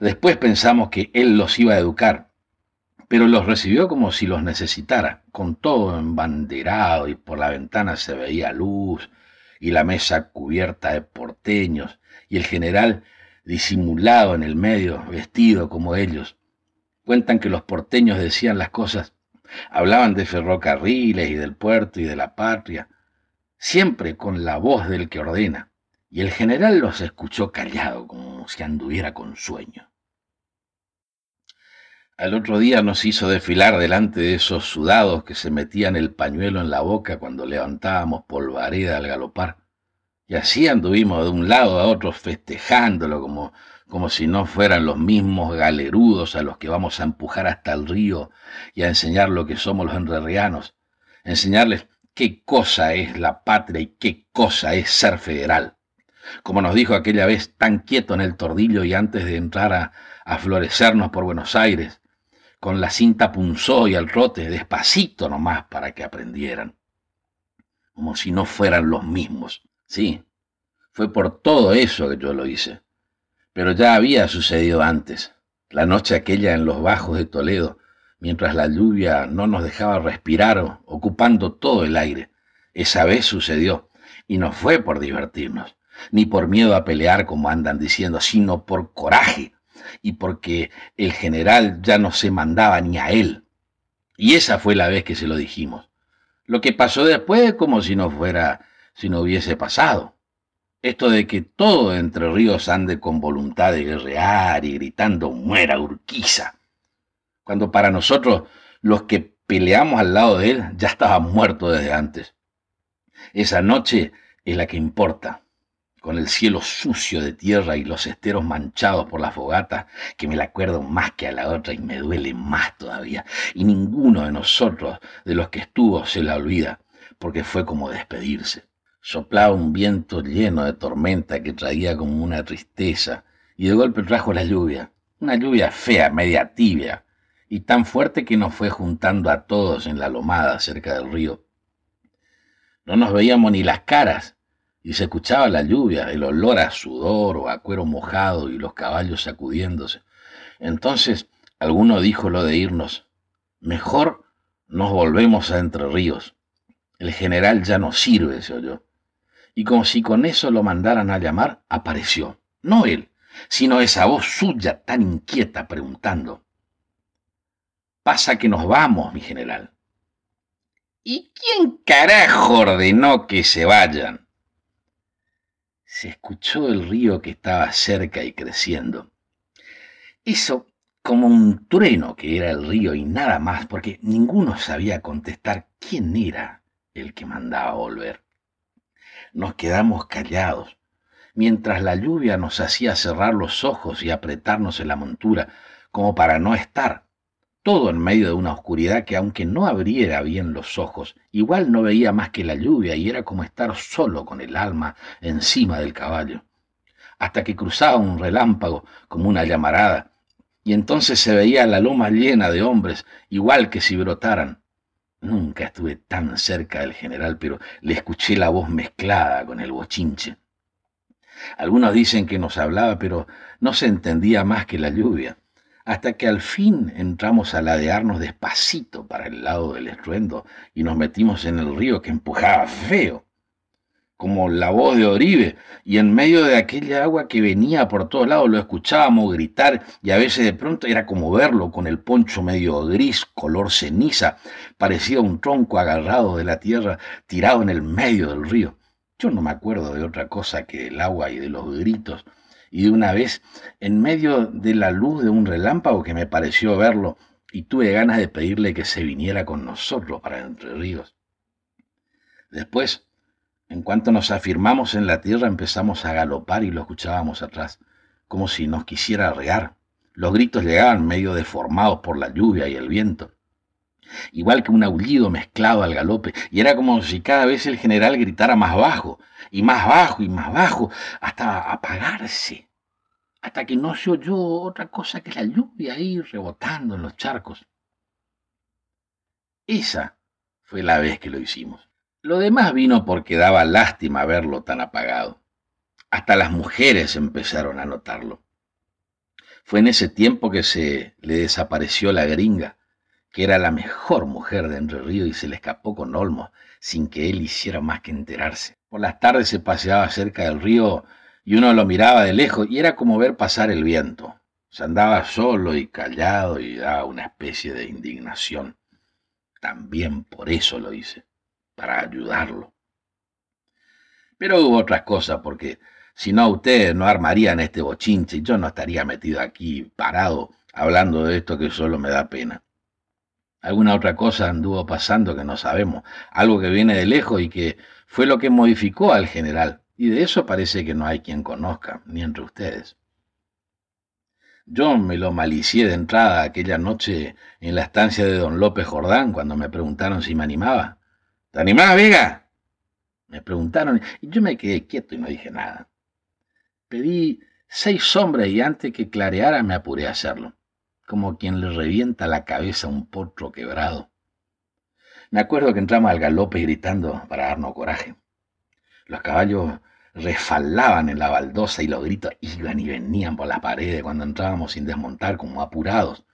Después pensamos que él los iba a educar, pero los recibió como si los necesitara, con todo embanderado y por la ventana se veía luz y la mesa cubierta de porteños y el general disimulado en el medio, vestido como ellos. Cuentan que los porteños decían las cosas, hablaban de ferrocarriles y del puerto y de la patria, siempre con la voz del que ordena, y el general los escuchó callado como si anduviera con sueño. Al otro día nos hizo desfilar delante de esos sudados que se metían el pañuelo en la boca cuando levantábamos polvareda al galopar. Y así anduvimos de un lado a otro festejándolo como, como si no fueran los mismos galerudos a los que vamos a empujar hasta el río y a enseñar lo que somos los enrerrianos, enseñarles qué cosa es la patria y qué cosa es ser federal. Como nos dijo aquella vez tan quieto en el tordillo y antes de entrar a, a florecernos por Buenos Aires, con la cinta punzó y al trote, despacito nomás para que aprendieran. Como si no fueran los mismos. Sí, fue por todo eso que yo lo hice. Pero ya había sucedido antes, la noche aquella en los bajos de Toledo, mientras la lluvia no nos dejaba respirar, ocupando todo el aire. Esa vez sucedió, y no fue por divertirnos, ni por miedo a pelear como andan diciendo, sino por coraje, y porque el general ya no se mandaba ni a él. Y esa fue la vez que se lo dijimos. Lo que pasó después como si no fuera, si no hubiese pasado. Esto de que todo Entre Ríos ande con voluntad de guerrear y gritando muera Urquiza. Cuando para nosotros los que peleamos al lado de él ya estaban muertos desde antes. Esa noche es la que importa con el cielo sucio de tierra y los esteros manchados por la fogata, que me la acuerdo más que a la otra y me duele más todavía. Y ninguno de nosotros, de los que estuvo, se la olvida, porque fue como despedirse. Soplaba un viento lleno de tormenta que traía como una tristeza, y de golpe trajo la lluvia, una lluvia fea, media tibia, y tan fuerte que nos fue juntando a todos en la lomada cerca del río. No nos veíamos ni las caras, y se escuchaba la lluvia, el olor a sudor o a cuero mojado y los caballos sacudiéndose. Entonces alguno dijo lo de irnos. Mejor nos volvemos a Entre Ríos. El general ya no sirve, se oyó. Y como si con eso lo mandaran a llamar, apareció. No él, sino esa voz suya tan inquieta preguntando. Pasa que nos vamos, mi general. ¿Y quién carajo ordenó que se vayan? Se escuchó el río que estaba cerca y creciendo. Hizo como un trueno que era el río y nada más, porque ninguno sabía contestar quién era el que mandaba volver. Nos quedamos callados, mientras la lluvia nos hacía cerrar los ojos y apretarnos en la montura, como para no estar, todo en medio de una oscuridad que aunque no abriera bien los ojos, igual no veía más que la lluvia y era como estar solo con el alma encima del caballo, hasta que cruzaba un relámpago como una llamarada, y entonces se veía la loma llena de hombres, igual que si brotaran. Nunca estuve tan cerca del general, pero le escuché la voz mezclada con el bochinche. Algunos dicen que nos hablaba, pero no se entendía más que la lluvia hasta que al fin entramos a ladearnos despacito para el lado del estruendo y nos metimos en el río que empujaba feo, como la voz de Oribe, y en medio de aquella agua que venía por todos lados lo escuchábamos gritar y a veces de pronto era como verlo con el poncho medio gris, color ceniza, parecía un tronco agarrado de la tierra tirado en el medio del río. Yo no me acuerdo de otra cosa que del agua y de los gritos, y de una vez, en medio de la luz de un relámpago que me pareció verlo, y tuve ganas de pedirle que se viniera con nosotros para Entre Ríos. Después, en cuanto nos afirmamos en la tierra, empezamos a galopar y lo escuchábamos atrás, como si nos quisiera regar. Los gritos llegaban medio deformados por la lluvia y el viento, igual que un aullido mezclado al galope, y era como si cada vez el general gritara más bajo, y más bajo y más bajo, hasta apagarse, hasta que no se oyó otra cosa que la lluvia ahí rebotando en los charcos. Esa fue la vez que lo hicimos. Lo demás vino porque daba lástima verlo tan apagado. Hasta las mujeres empezaron a notarlo. Fue en ese tiempo que se le desapareció la gringa, que era la mejor mujer de Entre Ríos y se le escapó con Olmos sin que él hiciera más que enterarse. Por las tardes se paseaba cerca del río y uno lo miraba de lejos y era como ver pasar el viento. Se andaba solo y callado y daba una especie de indignación. También por eso lo hice, para ayudarlo. Pero hubo otras cosas, porque si no ustedes no armarían este bochinche y yo no estaría metido aquí parado hablando de esto que solo me da pena. Alguna otra cosa anduvo pasando que no sabemos, algo que viene de lejos y que fue lo que modificó al general, y de eso parece que no hay quien conozca, ni entre ustedes. Yo me lo malicié de entrada aquella noche en la estancia de don López Jordán cuando me preguntaron si me animaba. ¿Te animás, Vega? Me preguntaron y yo me quedé quieto y no dije nada. Pedí seis sombras y antes que clareara me apuré a hacerlo como quien le revienta la cabeza a un potro quebrado. Me acuerdo que entramos al galope gritando para darnos coraje. Los caballos resfalaban en la baldosa y los gritos iban y venían por las paredes cuando entrábamos sin desmontar como apurados.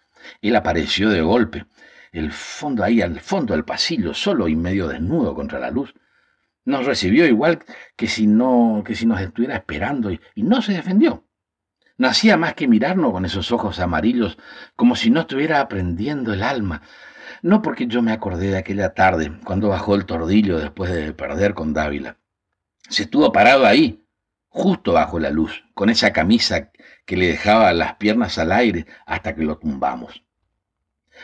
Él apareció de golpe, el fondo ahí al fondo del pasillo, solo y medio desnudo contra la luz. Nos recibió igual que si no, que si nos estuviera esperando y no se defendió. No hacía más que mirarnos con esos ojos amarillos, como si no estuviera aprendiendo el alma. No porque yo me acordé de aquella tarde, cuando bajó el tordillo después de perder con Dávila. Se estuvo parado ahí, justo bajo la luz, con esa camisa que le dejaba las piernas al aire hasta que lo tumbamos.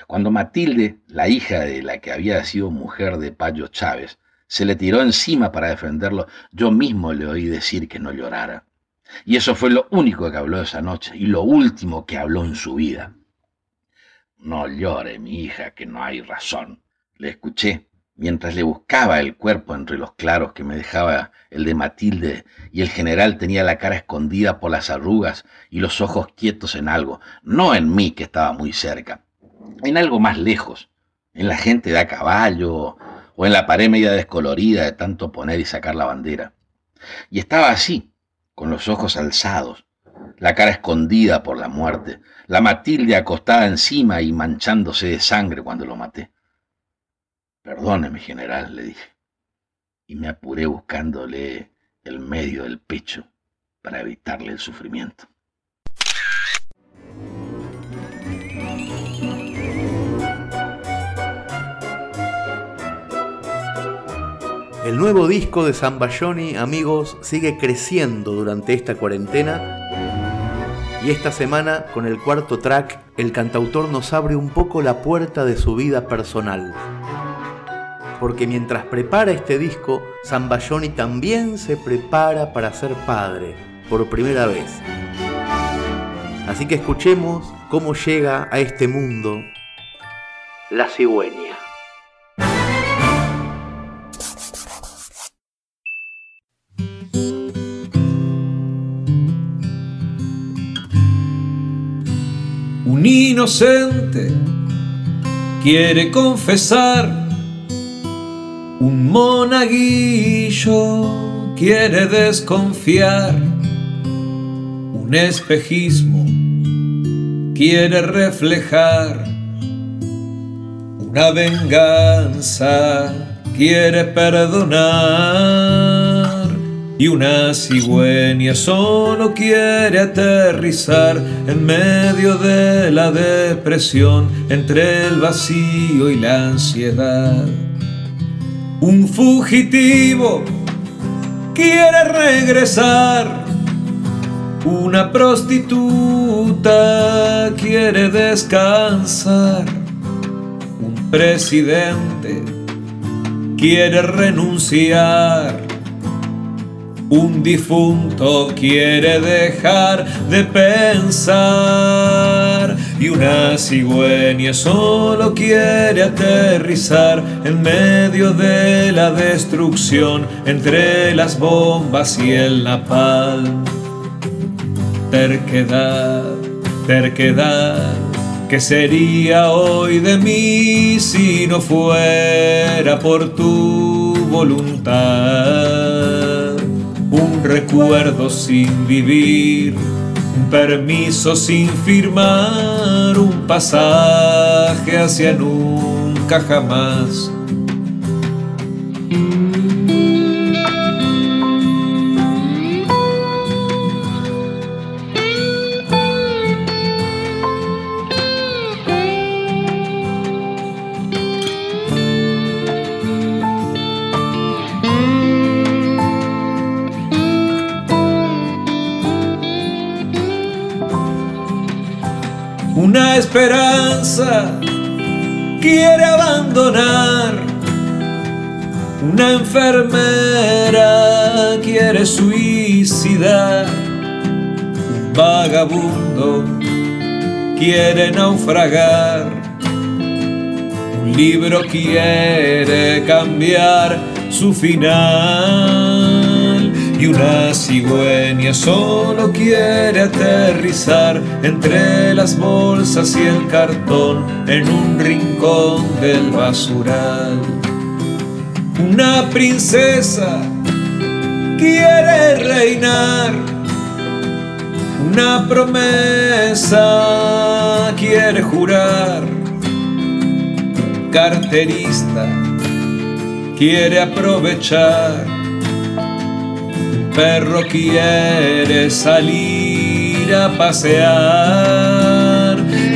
Cuando Matilde, la hija de la que había sido mujer de Payo Chávez, se le tiró encima para defenderlo, yo mismo le oí decir que no llorara. Y eso fue lo único que habló esa noche y lo último que habló en su vida. No llore, mi hija, que no hay razón. Le escuché mientras le buscaba el cuerpo entre los claros que me dejaba el de Matilde y el general tenía la cara escondida por las arrugas y los ojos quietos en algo, no en mí que estaba muy cerca, en algo más lejos, en la gente de a caballo o en la pared media descolorida de tanto poner y sacar la bandera. Y estaba así, con los ojos alzados, la cara escondida por la muerte, la Matilde acostada encima y manchándose de sangre cuando lo maté. Perdóneme, general, le dije, y me apuré buscándole el medio del pecho para evitarle el sufrimiento. El nuevo disco de Zambayoni, amigos, sigue creciendo durante esta cuarentena. Y esta semana, con el cuarto track, el cantautor nos abre un poco la puerta de su vida personal. Porque mientras prepara este disco, Zambayoni también se prepara para ser padre, por primera vez. Así que escuchemos cómo llega a este mundo la cigüeña. Inocente quiere confesar, un monaguillo quiere desconfiar, un espejismo quiere reflejar, una venganza quiere perdonar. Y una cigüeña solo quiere aterrizar en medio de la depresión, entre el vacío y la ansiedad. Un fugitivo quiere regresar, una prostituta quiere descansar, un presidente quiere renunciar un difunto quiere dejar de pensar y una cigüeña solo quiere aterrizar en medio de la destrucción entre las bombas y el napalm. Terquedad, terquedad, ¿qué sería hoy de mí si no fuera por tu voluntad? Un recuerdo sin vivir, un permiso sin firmar, un pasaje hacia nunca jamás. Esperanza quiere abandonar. Una enfermera quiere suicidar. Un vagabundo quiere naufragar. Un libro quiere cambiar su final y una cigüeña solo quiere aterrizar entre las bolsas y el cartón en un rincón del basural. Una princesa quiere reinar, una promesa quiere jurar, un carterista quiere aprovechar perro quiere salir a pasear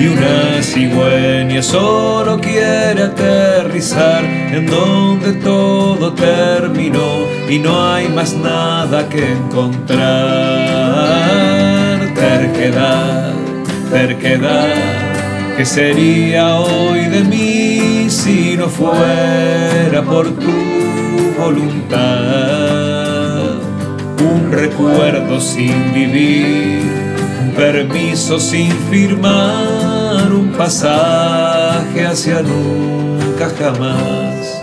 y una cigüeña solo quiere aterrizar en donde todo terminó y no hay más nada que encontrar. Terquedad, terquedad, ¿qué sería hoy de mí si no fuera por tu voluntad? Un recuerdo sin vivir, permiso sin firmar, un pasaje hacia nunca jamás.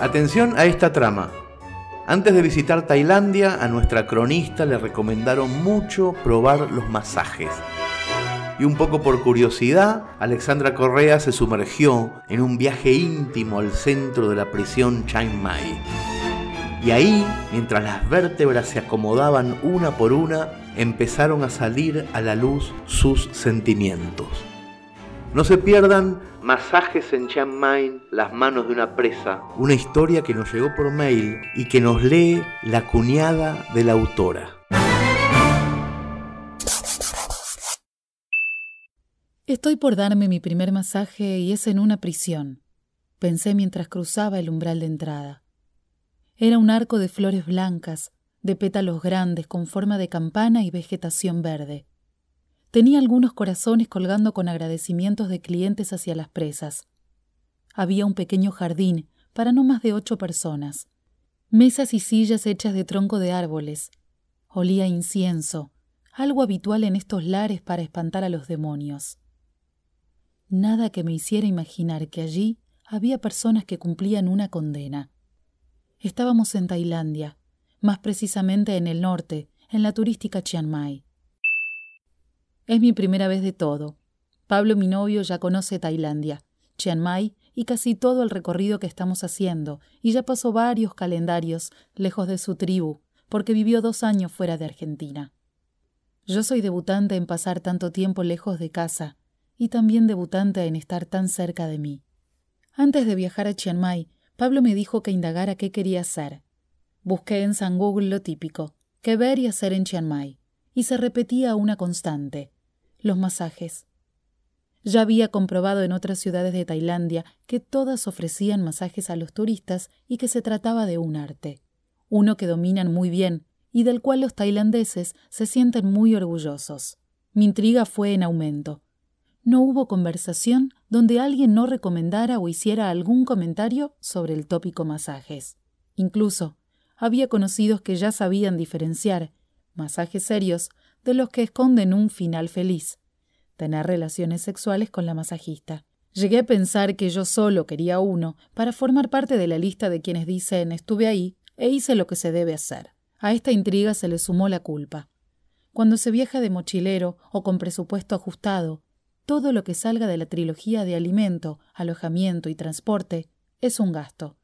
Atención a esta trama. Antes de visitar Tailandia, a nuestra cronista le recomendaron mucho probar los masajes. Y un poco por curiosidad, Alexandra Correa se sumergió en un viaje íntimo al centro de la prisión Chiang Mai. Y ahí, mientras las vértebras se acomodaban una por una, empezaron a salir a la luz sus sentimientos. No se pierdan Masajes en Chiang Mai, las manos de una presa, una historia que nos llegó por mail y que nos lee la cuñada de la autora. Estoy por darme mi primer masaje y es en una prisión, pensé mientras cruzaba el umbral de entrada. Era un arco de flores blancas, de pétalos grandes con forma de campana y vegetación verde. Tenía algunos corazones colgando con agradecimientos de clientes hacia las presas. Había un pequeño jardín para no más de ocho personas. Mesas y sillas hechas de tronco de árboles. Olía incienso, algo habitual en estos lares para espantar a los demonios. Nada que me hiciera imaginar que allí había personas que cumplían una condena. Estábamos en Tailandia, más precisamente en el norte, en la turística Chiang Mai. Es mi primera vez de todo. Pablo, mi novio, ya conoce Tailandia, Chiang Mai y casi todo el recorrido que estamos haciendo, y ya pasó varios calendarios lejos de su tribu, porque vivió dos años fuera de Argentina. Yo soy debutante en pasar tanto tiempo lejos de casa, y también debutante en estar tan cerca de mí. Antes de viajar a Chiang Mai, Pablo me dijo que indagara qué quería hacer. Busqué en San Google lo típico, qué ver y hacer en Chiang Mai, y se repetía una constante los masajes. Ya había comprobado en otras ciudades de Tailandia que todas ofrecían masajes a los turistas y que se trataba de un arte, uno que dominan muy bien y del cual los tailandeses se sienten muy orgullosos. Mi intriga fue en aumento. No hubo conversación donde alguien no recomendara o hiciera algún comentario sobre el tópico masajes. Incluso, había conocidos que ya sabían diferenciar masajes serios de los que esconden un final feliz, tener relaciones sexuales con la masajista. Llegué a pensar que yo solo quería uno para formar parte de la lista de quienes dicen estuve ahí e hice lo que se debe hacer. A esta intriga se le sumó la culpa. Cuando se viaja de mochilero o con presupuesto ajustado, todo lo que salga de la trilogía de alimento, alojamiento y transporte es un gasto.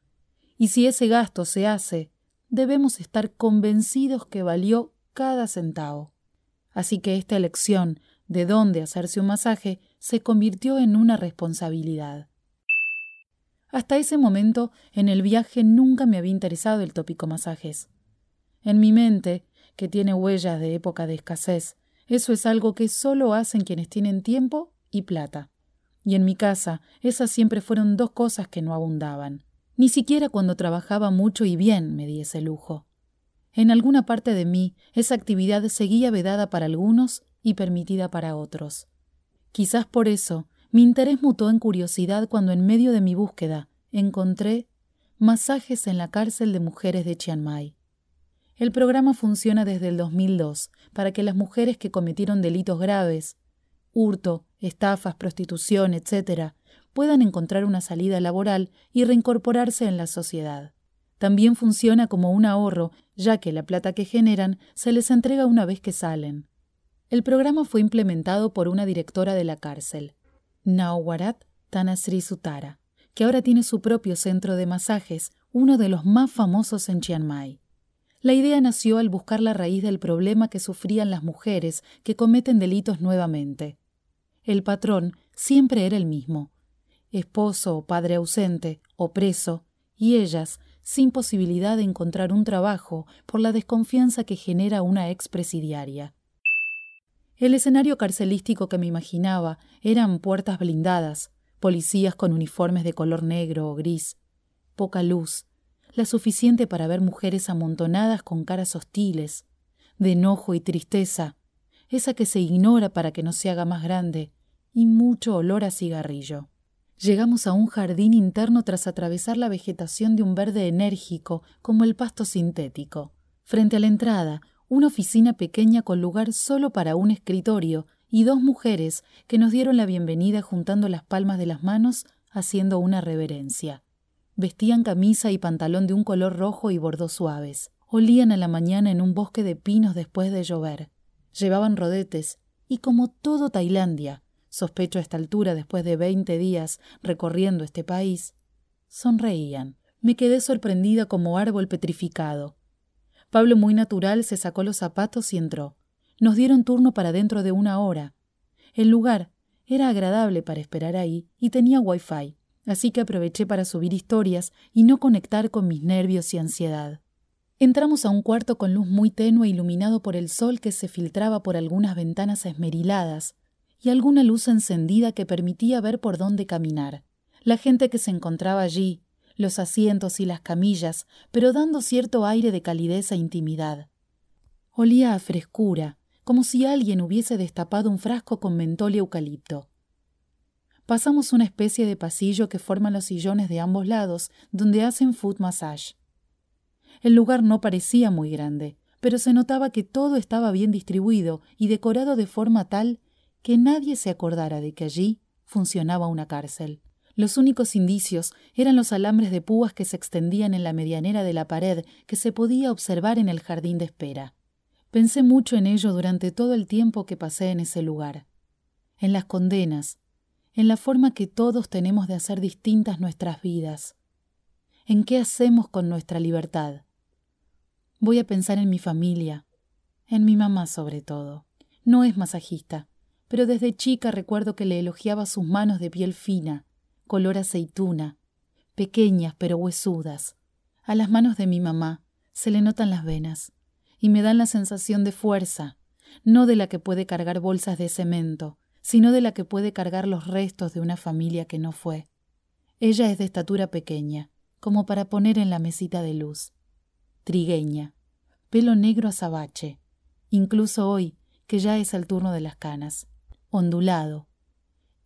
Y si ese gasto se hace, debemos estar convencidos que valió cada centavo. Así que esta elección de dónde hacerse un masaje se convirtió en una responsabilidad. Hasta ese momento, en el viaje nunca me había interesado el tópico masajes. En mi mente, que tiene huellas de época de escasez, eso es algo que solo hacen quienes tienen tiempo y plata. Y en mi casa, esas siempre fueron dos cosas que no abundaban. Ni siquiera cuando trabajaba mucho y bien me di ese lujo. En alguna parte de mí, esa actividad seguía vedada para algunos y permitida para otros. Quizás por eso, mi interés mutó en curiosidad cuando en medio de mi búsqueda encontré masajes en la cárcel de mujeres de Chiang Mai. El programa funciona desde el 2002 para que las mujeres que cometieron delitos graves, hurto, estafas, prostitución, etc., puedan encontrar una salida laboral y reincorporarse en la sociedad. También funciona como un ahorro, ya que la plata que generan se les entrega una vez que salen. El programa fue implementado por una directora de la cárcel, Naowarat Tanasri Sutara, que ahora tiene su propio centro de masajes, uno de los más famosos en Chiang Mai. La idea nació al buscar la raíz del problema que sufrían las mujeres que cometen delitos nuevamente. El patrón siempre era el mismo, esposo o padre ausente o preso, y ellas sin posibilidad de encontrar un trabajo por la desconfianza que genera una expresidiaria. El escenario carcelístico que me imaginaba eran puertas blindadas, policías con uniformes de color negro o gris, poca luz, la suficiente para ver mujeres amontonadas con caras hostiles, de enojo y tristeza, esa que se ignora para que no se haga más grande, y mucho olor a cigarrillo. Llegamos a un jardín interno tras atravesar la vegetación de un verde enérgico como el pasto sintético. Frente a la entrada, una oficina pequeña con lugar solo para un escritorio y dos mujeres que nos dieron la bienvenida juntando las palmas de las manos haciendo una reverencia. Vestían camisa y pantalón de un color rojo y bordos suaves. Olían a la mañana en un bosque de pinos después de llover. Llevaban rodetes y como todo Tailandia, sospecho a esta altura después de veinte días recorriendo este país, sonreían. Me quedé sorprendida como árbol petrificado. Pablo, muy natural, se sacó los zapatos y entró. Nos dieron turno para dentro de una hora. El lugar Era agradable para esperar ahí y tenía wifi, así que aproveché para subir historias y no conectar con mis nervios y ansiedad. Entramos a un cuarto con luz muy tenue iluminado por el sol que se filtraba por algunas ventanas esmeriladas y alguna luz encendida que permitía ver por dónde caminar. La gente que se encontraba allí, los asientos y las camillas, pero dando cierto aire de calidez e intimidad. Olía a frescura, como si alguien hubiese destapado un frasco con mentol y eucalipto. Pasamos una especie de pasillo que forma los sillones de ambos lados, donde hacen foot massage. El lugar no parecía muy grande, pero se notaba que todo estaba bien distribuido y decorado de forma tal que nadie se acordara de que allí funcionaba una cárcel. Los únicos indicios eran los alambres de púas que se extendían en la medianera de la pared que se podía observar en el jardín de espera. Pensé mucho en ello durante todo el tiempo que pasé en ese lugar, en las condenas, en la forma que todos tenemos de hacer distintas nuestras vidas, en qué hacemos con nuestra libertad. Voy a pensar en mi familia, en mi mamá sobre todo. No es masajista, pero desde chica recuerdo que le elogiaba sus manos de piel fina, color aceituna, pequeñas pero huesudas. A las manos de mi mamá se le notan las venas y me dan la sensación de fuerza, no de la que puede cargar bolsas de cemento, sino de la que puede cargar los restos de una familia que no fue. Ella es de estatura pequeña, como para poner en la mesita de luz. Trigueña, pelo negro azabache, incluso hoy, que ya es el turno de las canas. Ondulado.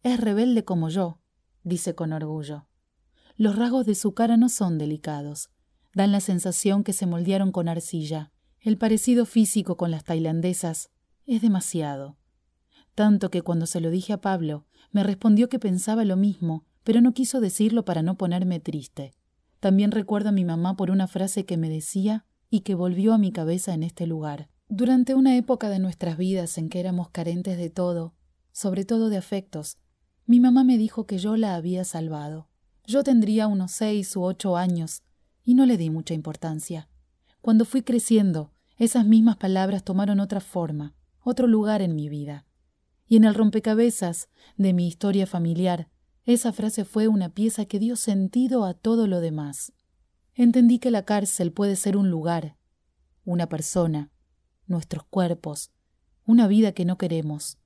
Es rebelde como yo, dice con orgullo. Los rasgos de su cara no son delicados, dan la sensación que se moldearon con arcilla. El parecido físico con las tailandesas es demasiado. Tanto que cuando se lo dije a Pablo, me respondió que pensaba lo mismo, pero no quiso decirlo para no ponerme triste. También recuerdo a mi mamá por una frase que me decía y que volvió a mi cabeza en este lugar. Durante una época de nuestras vidas en que éramos carentes de todo, sobre todo de afectos, mi mamá me dijo que yo la había salvado. Yo tendría unos seis u ocho años, y no le di mucha importancia. Cuando fui creciendo, esas mismas palabras tomaron otra forma, otro lugar en mi vida. Y en el rompecabezas de mi historia familiar, esa frase fue una pieza que dio sentido a todo lo demás. Entendí que la cárcel puede ser un lugar, una persona, nuestros cuerpos, una vida que no queremos.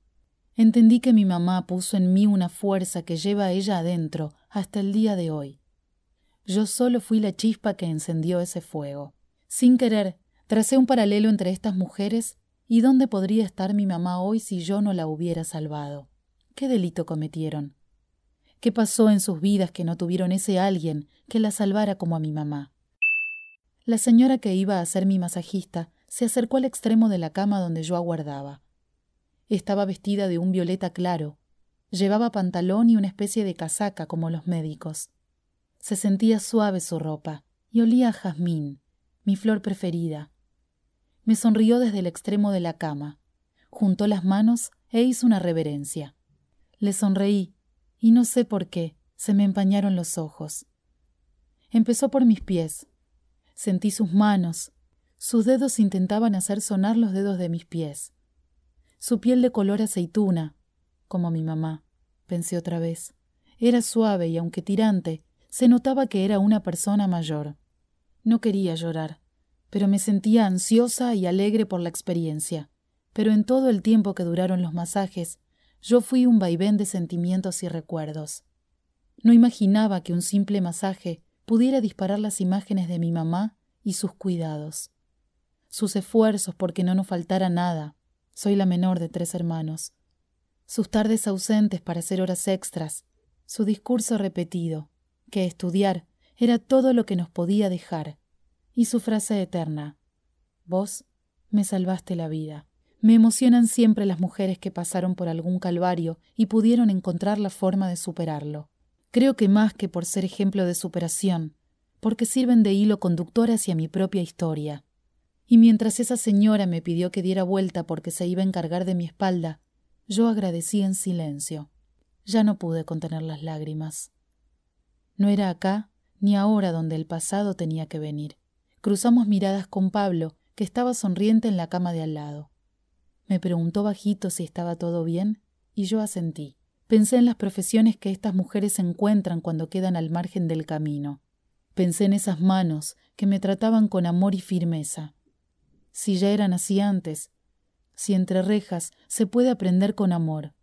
Entendí que mi mamá puso en mí una fuerza que lleva a ella adentro hasta el día de hoy. Yo solo fui la chispa que encendió ese fuego. Sin querer, Tracé un paralelo entre estas mujeres y dónde podría estar mi mamá hoy si yo no la hubiera salvado. ¿Qué delito cometieron? ¿Qué pasó en sus vidas que no tuvieron ese alguien que la salvara como a mi mamá? La señora que iba a ser mi masajista se acercó al extremo de la cama donde yo aguardaba. Estaba vestida de un violeta claro, llevaba pantalón y una especie de casaca como los médicos. Se sentía suave su ropa y olía a jazmín, mi flor preferida, me sonrió desde el extremo de la cama, juntó las manos e hizo una reverencia. Le sonreí, y no sé por qué, se me empañaron los ojos. Empezó por mis pies. Sentí sus manos. Sus dedos intentaban hacer sonar los dedos de mis pies. Su piel de color aceituna, como mi mamá, pensé otra vez. Era suave y aunque tirante, se notaba que era una persona mayor. No quería llorar pero me sentía ansiosa y alegre por la experiencia. Pero en todo el tiempo que duraron los masajes, yo fui un vaivén de sentimientos y recuerdos. No imaginaba que un simple masaje pudiera disparar las imágenes de mi mamá y sus cuidados. Sus esfuerzos porque no nos faltara nada. Soy la menor de tres hermanos. Sus tardes ausentes para hacer horas extras. Su discurso repetido, que estudiar era todo lo que nos podía dejar y su frase eterna, Vos me salvaste la vida. Me emocionan siempre las mujeres que pasaron por algún calvario y pudieron encontrar la forma de superarlo. Creo que más que por ser ejemplo de superación, porque sirven de hilo conductor hacia mi propia historia. Y mientras esa señora me pidió que diera vuelta porque se iba a encargar de mi espalda, yo agradecí en silencio. Ya no pude contener las lágrimas. No era acá ni ahora donde el pasado tenía que venir. Cruzamos miradas con Pablo, que estaba sonriente en la cama de al lado. Me preguntó bajito si estaba todo bien, y yo asentí. Pensé en las profesiones que estas mujeres encuentran cuando quedan al margen del camino. Pensé en esas manos que me trataban con amor y firmeza. Si ya eran así antes, si entre rejas se puede aprender con amor.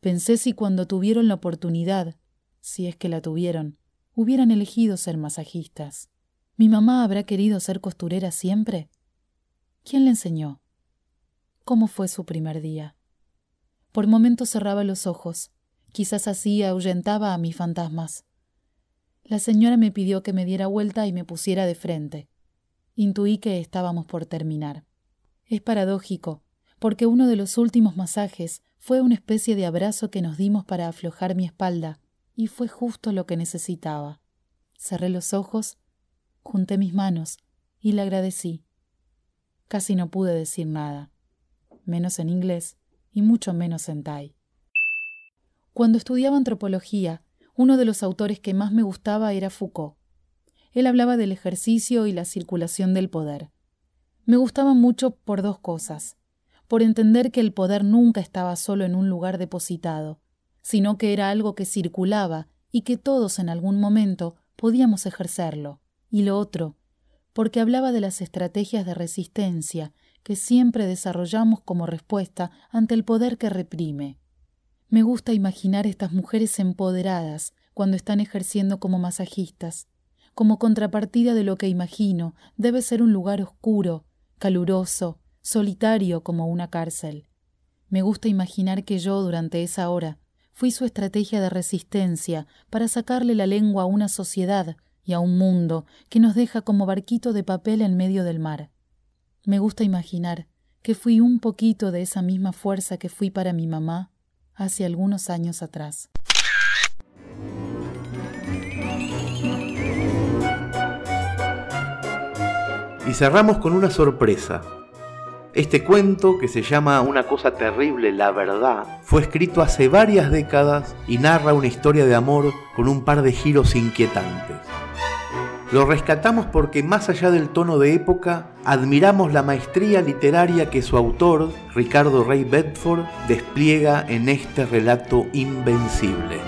Pensé si cuando tuvieron la oportunidad, si es que la tuvieron, hubieran elegido ser masajistas. ¿Mi mamá habrá querido ser costurera siempre? ¿Quién le enseñó? ¿Cómo fue su primer día? Por momentos cerraba los ojos, quizás así ahuyentaba a mis fantasmas. La señora me pidió que me diera vuelta y me pusiera de frente. Intuí que estábamos por terminar. Es paradójico, porque uno de los últimos masajes fue una especie de abrazo que nos dimos para aflojar mi espalda, y fue justo lo que necesitaba. Cerré los ojos, junté mis manos y le agradecí. Casi no pude decir nada, menos en inglés y mucho menos en thai. Cuando estudiaba antropología, uno de los autores que más me gustaba era Foucault. Él hablaba del ejercicio y la circulación del poder. Me gustaba mucho por dos cosas por entender que el poder nunca estaba solo en un lugar depositado, sino que era algo que circulaba y que todos en algún momento podíamos ejercerlo. Y lo otro, porque hablaba de las estrategias de resistencia que siempre desarrollamos como respuesta ante el poder que reprime. Me gusta imaginar estas mujeres empoderadas cuando están ejerciendo como masajistas, como contrapartida de lo que imagino debe ser un lugar oscuro, caluroso, solitario como una cárcel. Me gusta imaginar que yo durante esa hora fui su estrategia de resistencia para sacarle la lengua a una sociedad y a un mundo que nos deja como barquito de papel en medio del mar. Me gusta imaginar que fui un poquito de esa misma fuerza que fui para mi mamá hace algunos años atrás. Y cerramos con una sorpresa. Este cuento, que se llama Una cosa terrible, la verdad, fue escrito hace varias décadas y narra una historia de amor con un par de giros inquietantes. Lo rescatamos porque más allá del tono de época, admiramos la maestría literaria que su autor, Ricardo Rey Bedford, despliega en este relato invencible.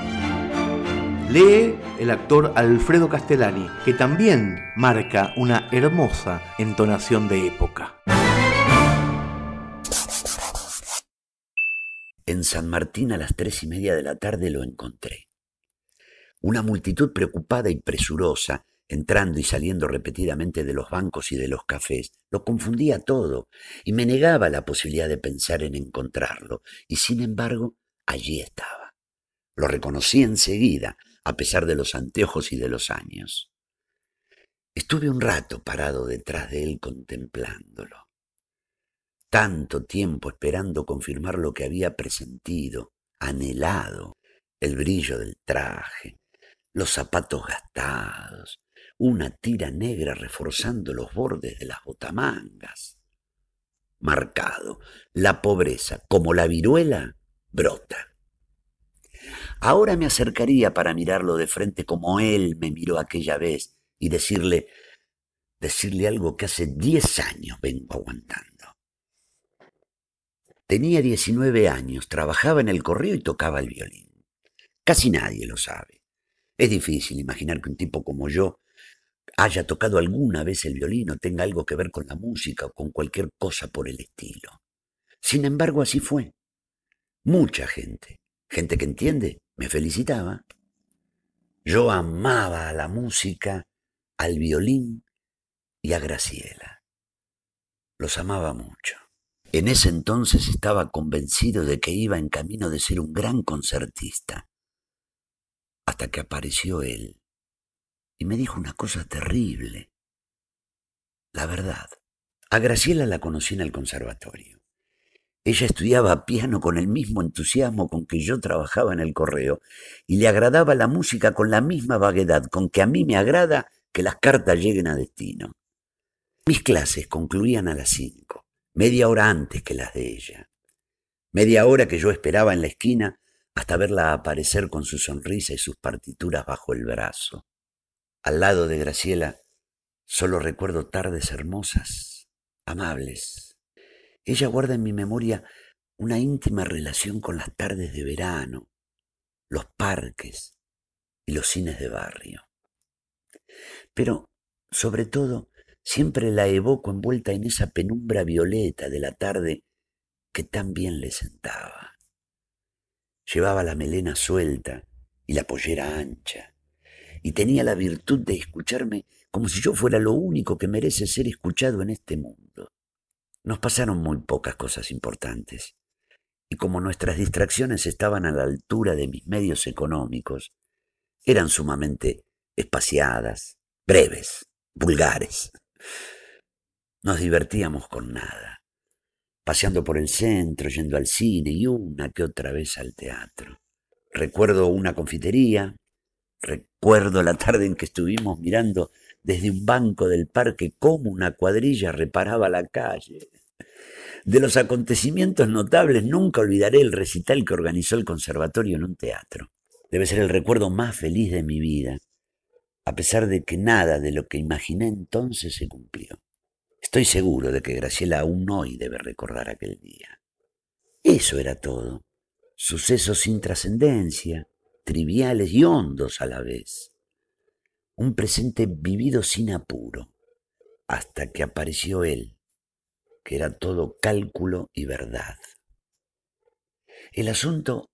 Lee el actor Alfredo Castellani, que también marca una hermosa entonación de época. En San Martín a las tres y media de la tarde lo encontré. Una multitud preocupada y presurosa, entrando y saliendo repetidamente de los bancos y de los cafés, lo confundía todo y me negaba la posibilidad de pensar en encontrarlo, y sin embargo allí estaba. Lo reconocí enseguida, a pesar de los anteojos y de los años. Estuve un rato parado detrás de él contemplándolo tanto tiempo esperando confirmar lo que había presentido, anhelado, el brillo del traje, los zapatos gastados, una tira negra reforzando los bordes de las botamangas. Marcado, la pobreza, como la viruela, brota. Ahora me acercaría para mirarlo de frente como él me miró aquella vez y decirle, decirle algo que hace diez años vengo aguantando. Tenía 19 años, trabajaba en el correo y tocaba el violín. Casi nadie lo sabe. Es difícil imaginar que un tipo como yo haya tocado alguna vez el violín o tenga algo que ver con la música o con cualquier cosa por el estilo. Sin embargo, así fue. Mucha gente, gente que entiende, me felicitaba. Yo amaba a la música, al violín y a Graciela. Los amaba mucho. En ese entonces estaba convencido de que iba en camino de ser un gran concertista, hasta que apareció él y me dijo una cosa terrible. La verdad, a Graciela la conocí en el conservatorio. Ella estudiaba piano con el mismo entusiasmo con que yo trabajaba en el correo y le agradaba la música con la misma vaguedad con que a mí me agrada que las cartas lleguen a destino. Mis clases concluían a las cinco media hora antes que las de ella. Media hora que yo esperaba en la esquina hasta verla aparecer con su sonrisa y sus partituras bajo el brazo. Al lado de Graciela solo recuerdo tardes hermosas, amables. Ella guarda en mi memoria una íntima relación con las tardes de verano, los parques y los cines de barrio. Pero, sobre todo, siempre la evoco envuelta en esa penumbra violeta de la tarde que tan bien le sentaba. Llevaba la melena suelta y la pollera ancha, y tenía la virtud de escucharme como si yo fuera lo único que merece ser escuchado en este mundo. Nos pasaron muy pocas cosas importantes, y como nuestras distracciones estaban a la altura de mis medios económicos, eran sumamente espaciadas, breves, vulgares. Nos divertíamos con nada, paseando por el centro, yendo al cine y una que otra vez al teatro. Recuerdo una confitería, recuerdo la tarde en que estuvimos mirando desde un banco del parque cómo una cuadrilla reparaba la calle. De los acontecimientos notables nunca olvidaré el recital que organizó el conservatorio en un teatro. Debe ser el recuerdo más feliz de mi vida, a pesar de que nada de lo que imaginé entonces se cumplió. Estoy seguro de que Graciela aún hoy debe recordar aquel día. Eso era todo. Sucesos sin trascendencia, triviales y hondos a la vez. Un presente vivido sin apuro, hasta que apareció él, que era todo cálculo y verdad. El asunto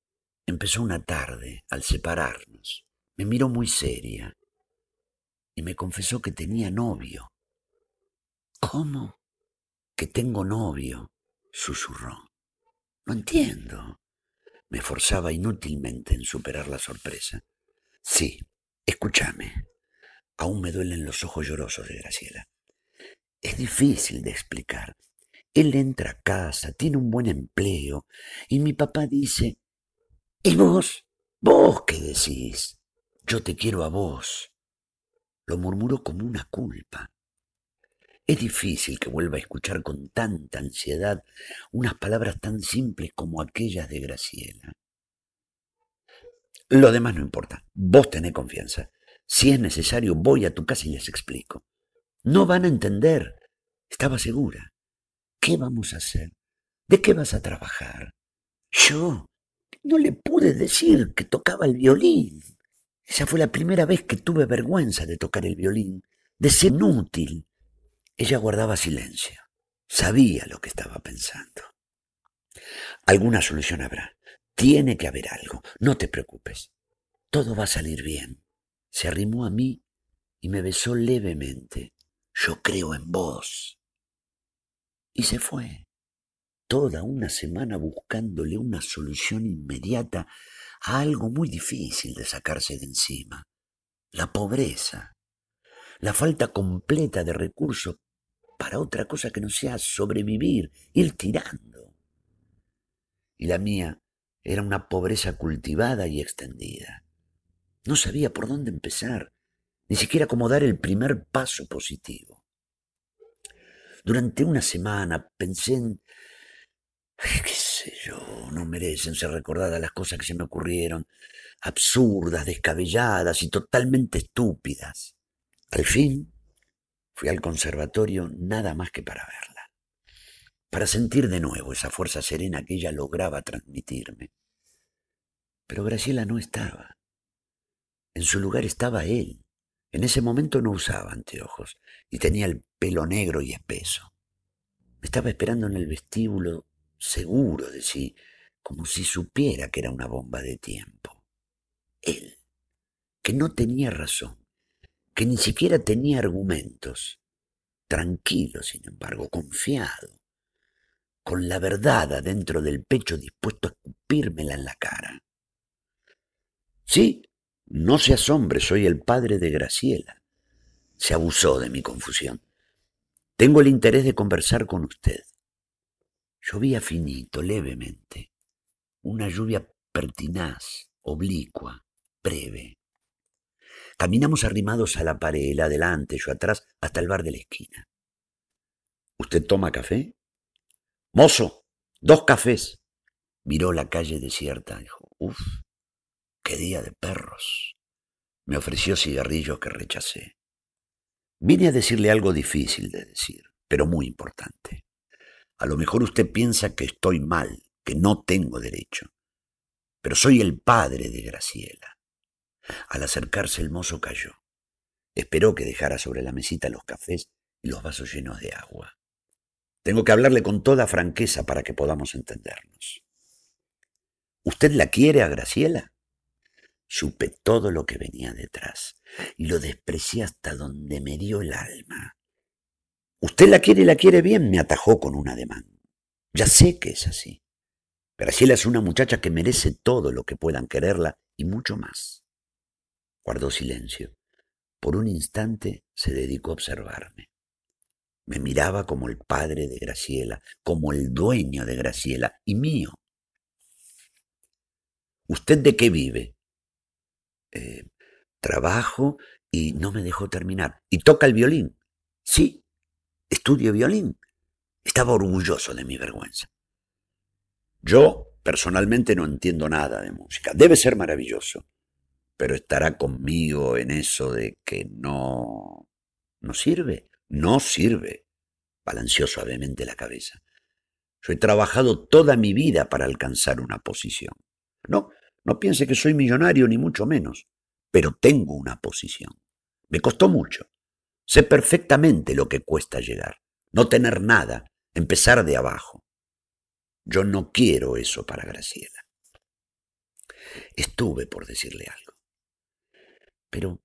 empezó una tarde, al separarnos. Me miró muy seria y me confesó que tenía novio. ¿Cómo? Que tengo novio, susurró. No entiendo. Me forzaba inútilmente en superar la sorpresa. Sí, escúchame. Aún me duelen los ojos llorosos de Graciela. Es difícil de explicar. Él entra a casa, tiene un buen empleo, y mi papá dice, ¿y vos? ¿Vos qué decís? Yo te quiero a vos. Lo murmuró como una culpa. Es difícil que vuelva a escuchar con tanta ansiedad unas palabras tan simples como aquellas de Graciela. Lo demás no importa. Vos tenés confianza. Si es necesario, voy a tu casa y les explico. No van a entender. Estaba segura. ¿Qué vamos a hacer? ¿De qué vas a trabajar? Yo no le pude decir que tocaba el violín. Esa fue la primera vez que tuve vergüenza de tocar el violín, de ser inútil. Ella guardaba silencio. Sabía lo que estaba pensando. Alguna solución habrá. Tiene que haber algo. No te preocupes. Todo va a salir bien. Se arrimó a mí y me besó levemente. Yo creo en vos y se fue. Toda una semana buscándole una solución inmediata a algo muy difícil de sacarse de encima. La pobreza, la falta completa de recursos para otra cosa que no sea sobrevivir, ir tirando. Y la mía era una pobreza cultivada y extendida. No sabía por dónde empezar, ni siquiera cómo dar el primer paso positivo. Durante una semana pensé en... qué sé yo, no merecen ser recordadas las cosas que se me ocurrieron, absurdas, descabelladas y totalmente estúpidas. Al fin fui al conservatorio nada más que para verla, para sentir de nuevo esa fuerza serena que ella lograba transmitirme. Pero Graciela no estaba. En su lugar estaba él. En ese momento no usaba anteojos y tenía el pelo negro y espeso. Me estaba esperando en el vestíbulo, seguro de sí, como si supiera que era una bomba de tiempo. Él, que no tenía razón, que ni siquiera tenía argumentos, tranquilo, sin embargo, confiado, con la verdad adentro del pecho dispuesto a escupírmela en la cara. Sí, no se asombre, soy el padre de Graciela. Se abusó de mi confusión. Tengo el interés de conversar con usted. Llovía finito, levemente. Una lluvia pertinaz, oblicua, breve. Caminamos arrimados a la pared, él adelante, yo atrás, hasta el bar de la esquina. ¿Usted toma café? Mozo, dos cafés. Miró la calle desierta, dijo, uf, qué día de perros. Me ofreció cigarrillos que rechacé. Vine a decirle algo difícil de decir, pero muy importante. A lo mejor usted piensa que estoy mal, que no tengo derecho. pero soy el padre de Graciela. Al acercarse el mozo cayó. Esperó que dejara sobre la mesita los cafés y los vasos llenos de agua. Tengo que hablarle con toda franqueza para que podamos entendernos. ¿Usted la quiere a Graciela? Supe todo lo que venía detrás y lo desprecié hasta donde me dio el alma. Usted la quiere y la quiere bien, me atajó con un ademán. Ya sé que es así. Graciela es una muchacha que merece todo lo que puedan quererla y mucho más. Guardó silencio. Por un instante se dedicó a observarme. Me miraba como el padre de Graciela, como el dueño de Graciela y mío. ¿Usted de qué vive? Eh, trabajo y no me dejó terminar. ¿Y toca el violín? Sí, estudio violín. Estaba orgulloso de mi vergüenza. Yo personalmente no entiendo nada de música. Debe ser maravilloso, pero estará conmigo en eso de que no... ¿No sirve? No sirve. Balanceó suavemente la cabeza. Yo he trabajado toda mi vida para alcanzar una posición. No, no piense que soy millonario ni mucho menos, pero tengo una posición. Me costó mucho. Sé perfectamente lo que cuesta llegar. No tener nada, empezar de abajo. Yo no quiero eso para Graciela. Estuve por decirle algo. Pero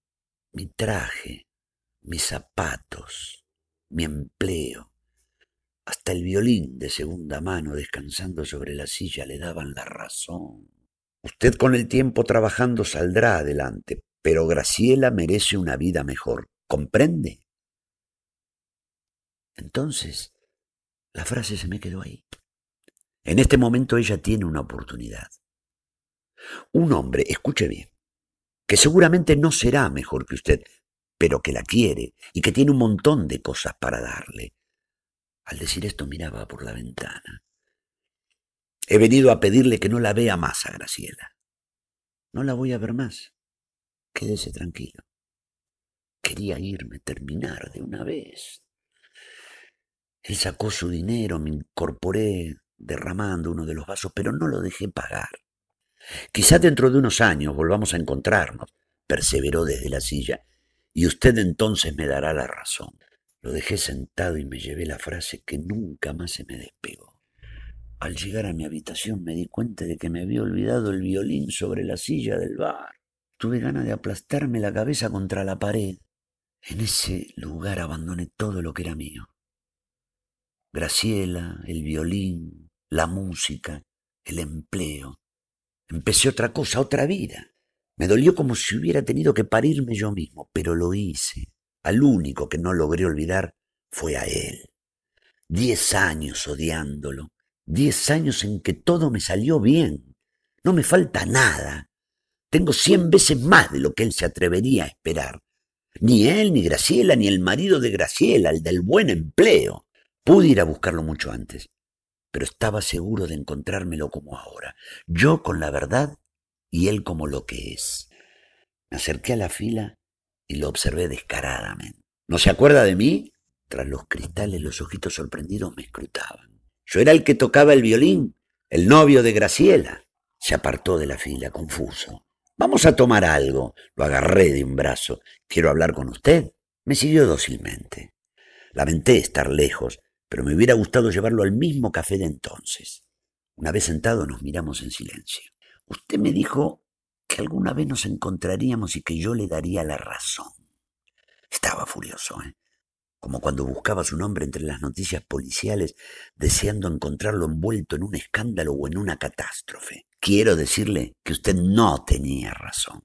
mi traje, mis zapatos, mi empleo, hasta el violín de segunda mano descansando sobre la silla le daban la razón. Usted con el tiempo trabajando saldrá adelante, pero Graciela merece una vida mejor. ¿Comprende? Entonces, la frase se me quedó ahí. En este momento ella tiene una oportunidad. Un hombre, escuche bien, que seguramente no será mejor que usted, pero que la quiere y que tiene un montón de cosas para darle. Al decir esto miraba por la ventana. He venido a pedirle que no la vea más a Graciela. No la voy a ver más. Quédese tranquilo. Quería irme, terminar de una vez. Él sacó su dinero, me incorporé derramando uno de los vasos, pero no lo dejé pagar. Quizá dentro de unos años volvamos a encontrarnos, perseveró desde la silla, y usted entonces me dará la razón. Lo dejé sentado y me llevé la frase que nunca más se me despegó. Al llegar a mi habitación me di cuenta de que me había olvidado el violín sobre la silla del bar. Tuve ganas de aplastarme la cabeza contra la pared. En ese lugar abandoné todo lo que era mío. Graciela, el violín, la música, el empleo. Empecé otra cosa, otra vida. Me dolió como si hubiera tenido que parirme yo mismo, pero lo hice. Al único que no logré olvidar fue a él. Diez años odiándolo, diez años en que todo me salió bien. No me falta nada. Tengo cien veces más de lo que él se atrevería a esperar. Ni él, ni Graciela, ni el marido de Graciela, el del buen empleo. Pude ir a buscarlo mucho antes, pero estaba seguro de encontrármelo como ahora, yo con la verdad y él como lo que es. Me acerqué a la fila y lo observé descaradamente. ¿No se acuerda de mí? Tras los cristales los ojitos sorprendidos me escrutaban. Yo era el que tocaba el violín, el novio de Graciela. Se apartó de la fila, confuso. Vamos a tomar algo. Lo agarré de un brazo. Quiero hablar con usted. Me siguió dócilmente. Lamenté estar lejos, pero me hubiera gustado llevarlo al mismo café de entonces. Una vez sentado nos miramos en silencio. Usted me dijo que alguna vez nos encontraríamos y que yo le daría la razón. Estaba furioso, ¿eh? Como cuando buscaba su nombre entre las noticias policiales, deseando encontrarlo envuelto en un escándalo o en una catástrofe. Quiero decirle que usted no tenía razón.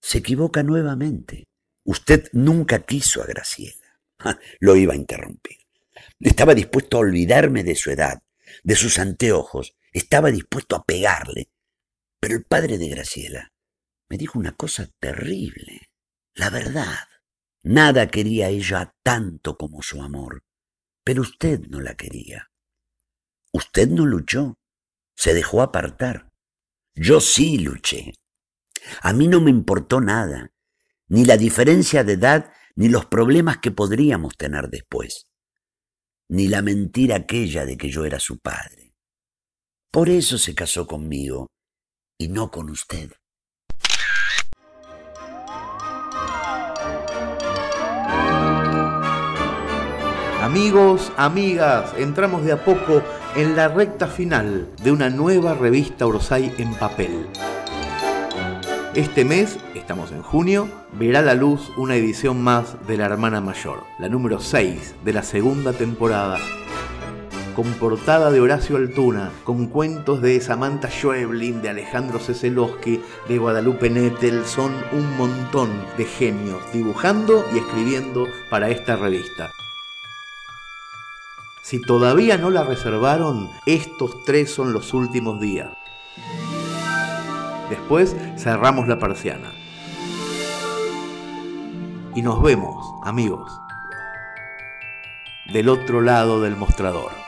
Se equivoca nuevamente. Usted nunca quiso a Graciela. Lo iba a interrumpir. Estaba dispuesto a olvidarme de su edad, de sus anteojos, estaba dispuesto a pegarle. Pero el padre de Graciela me dijo una cosa terrible, la verdad. Nada quería ella tanto como su amor, pero usted no la quería. Usted no luchó, se dejó apartar. Yo sí luché. A mí no me importó nada, ni la diferencia de edad, ni los problemas que podríamos tener después ni la mentira aquella de que yo era su padre. Por eso se casó conmigo y no con usted. Amigos, amigas, entramos de a poco en la recta final de una nueva revista Orsay en papel. Este mes, estamos en junio, verá la luz una edición más de La Hermana Mayor, la número 6 de la segunda temporada. Con portada de Horacio Altuna, con cuentos de Samantha Schweblin, de Alejandro Ceselowski, de Guadalupe Nettel, son un montón de genios dibujando y escribiendo para esta revista. Si todavía no la reservaron, estos tres son los últimos días. Después cerramos la persiana. Y nos vemos, amigos, del otro lado del mostrador.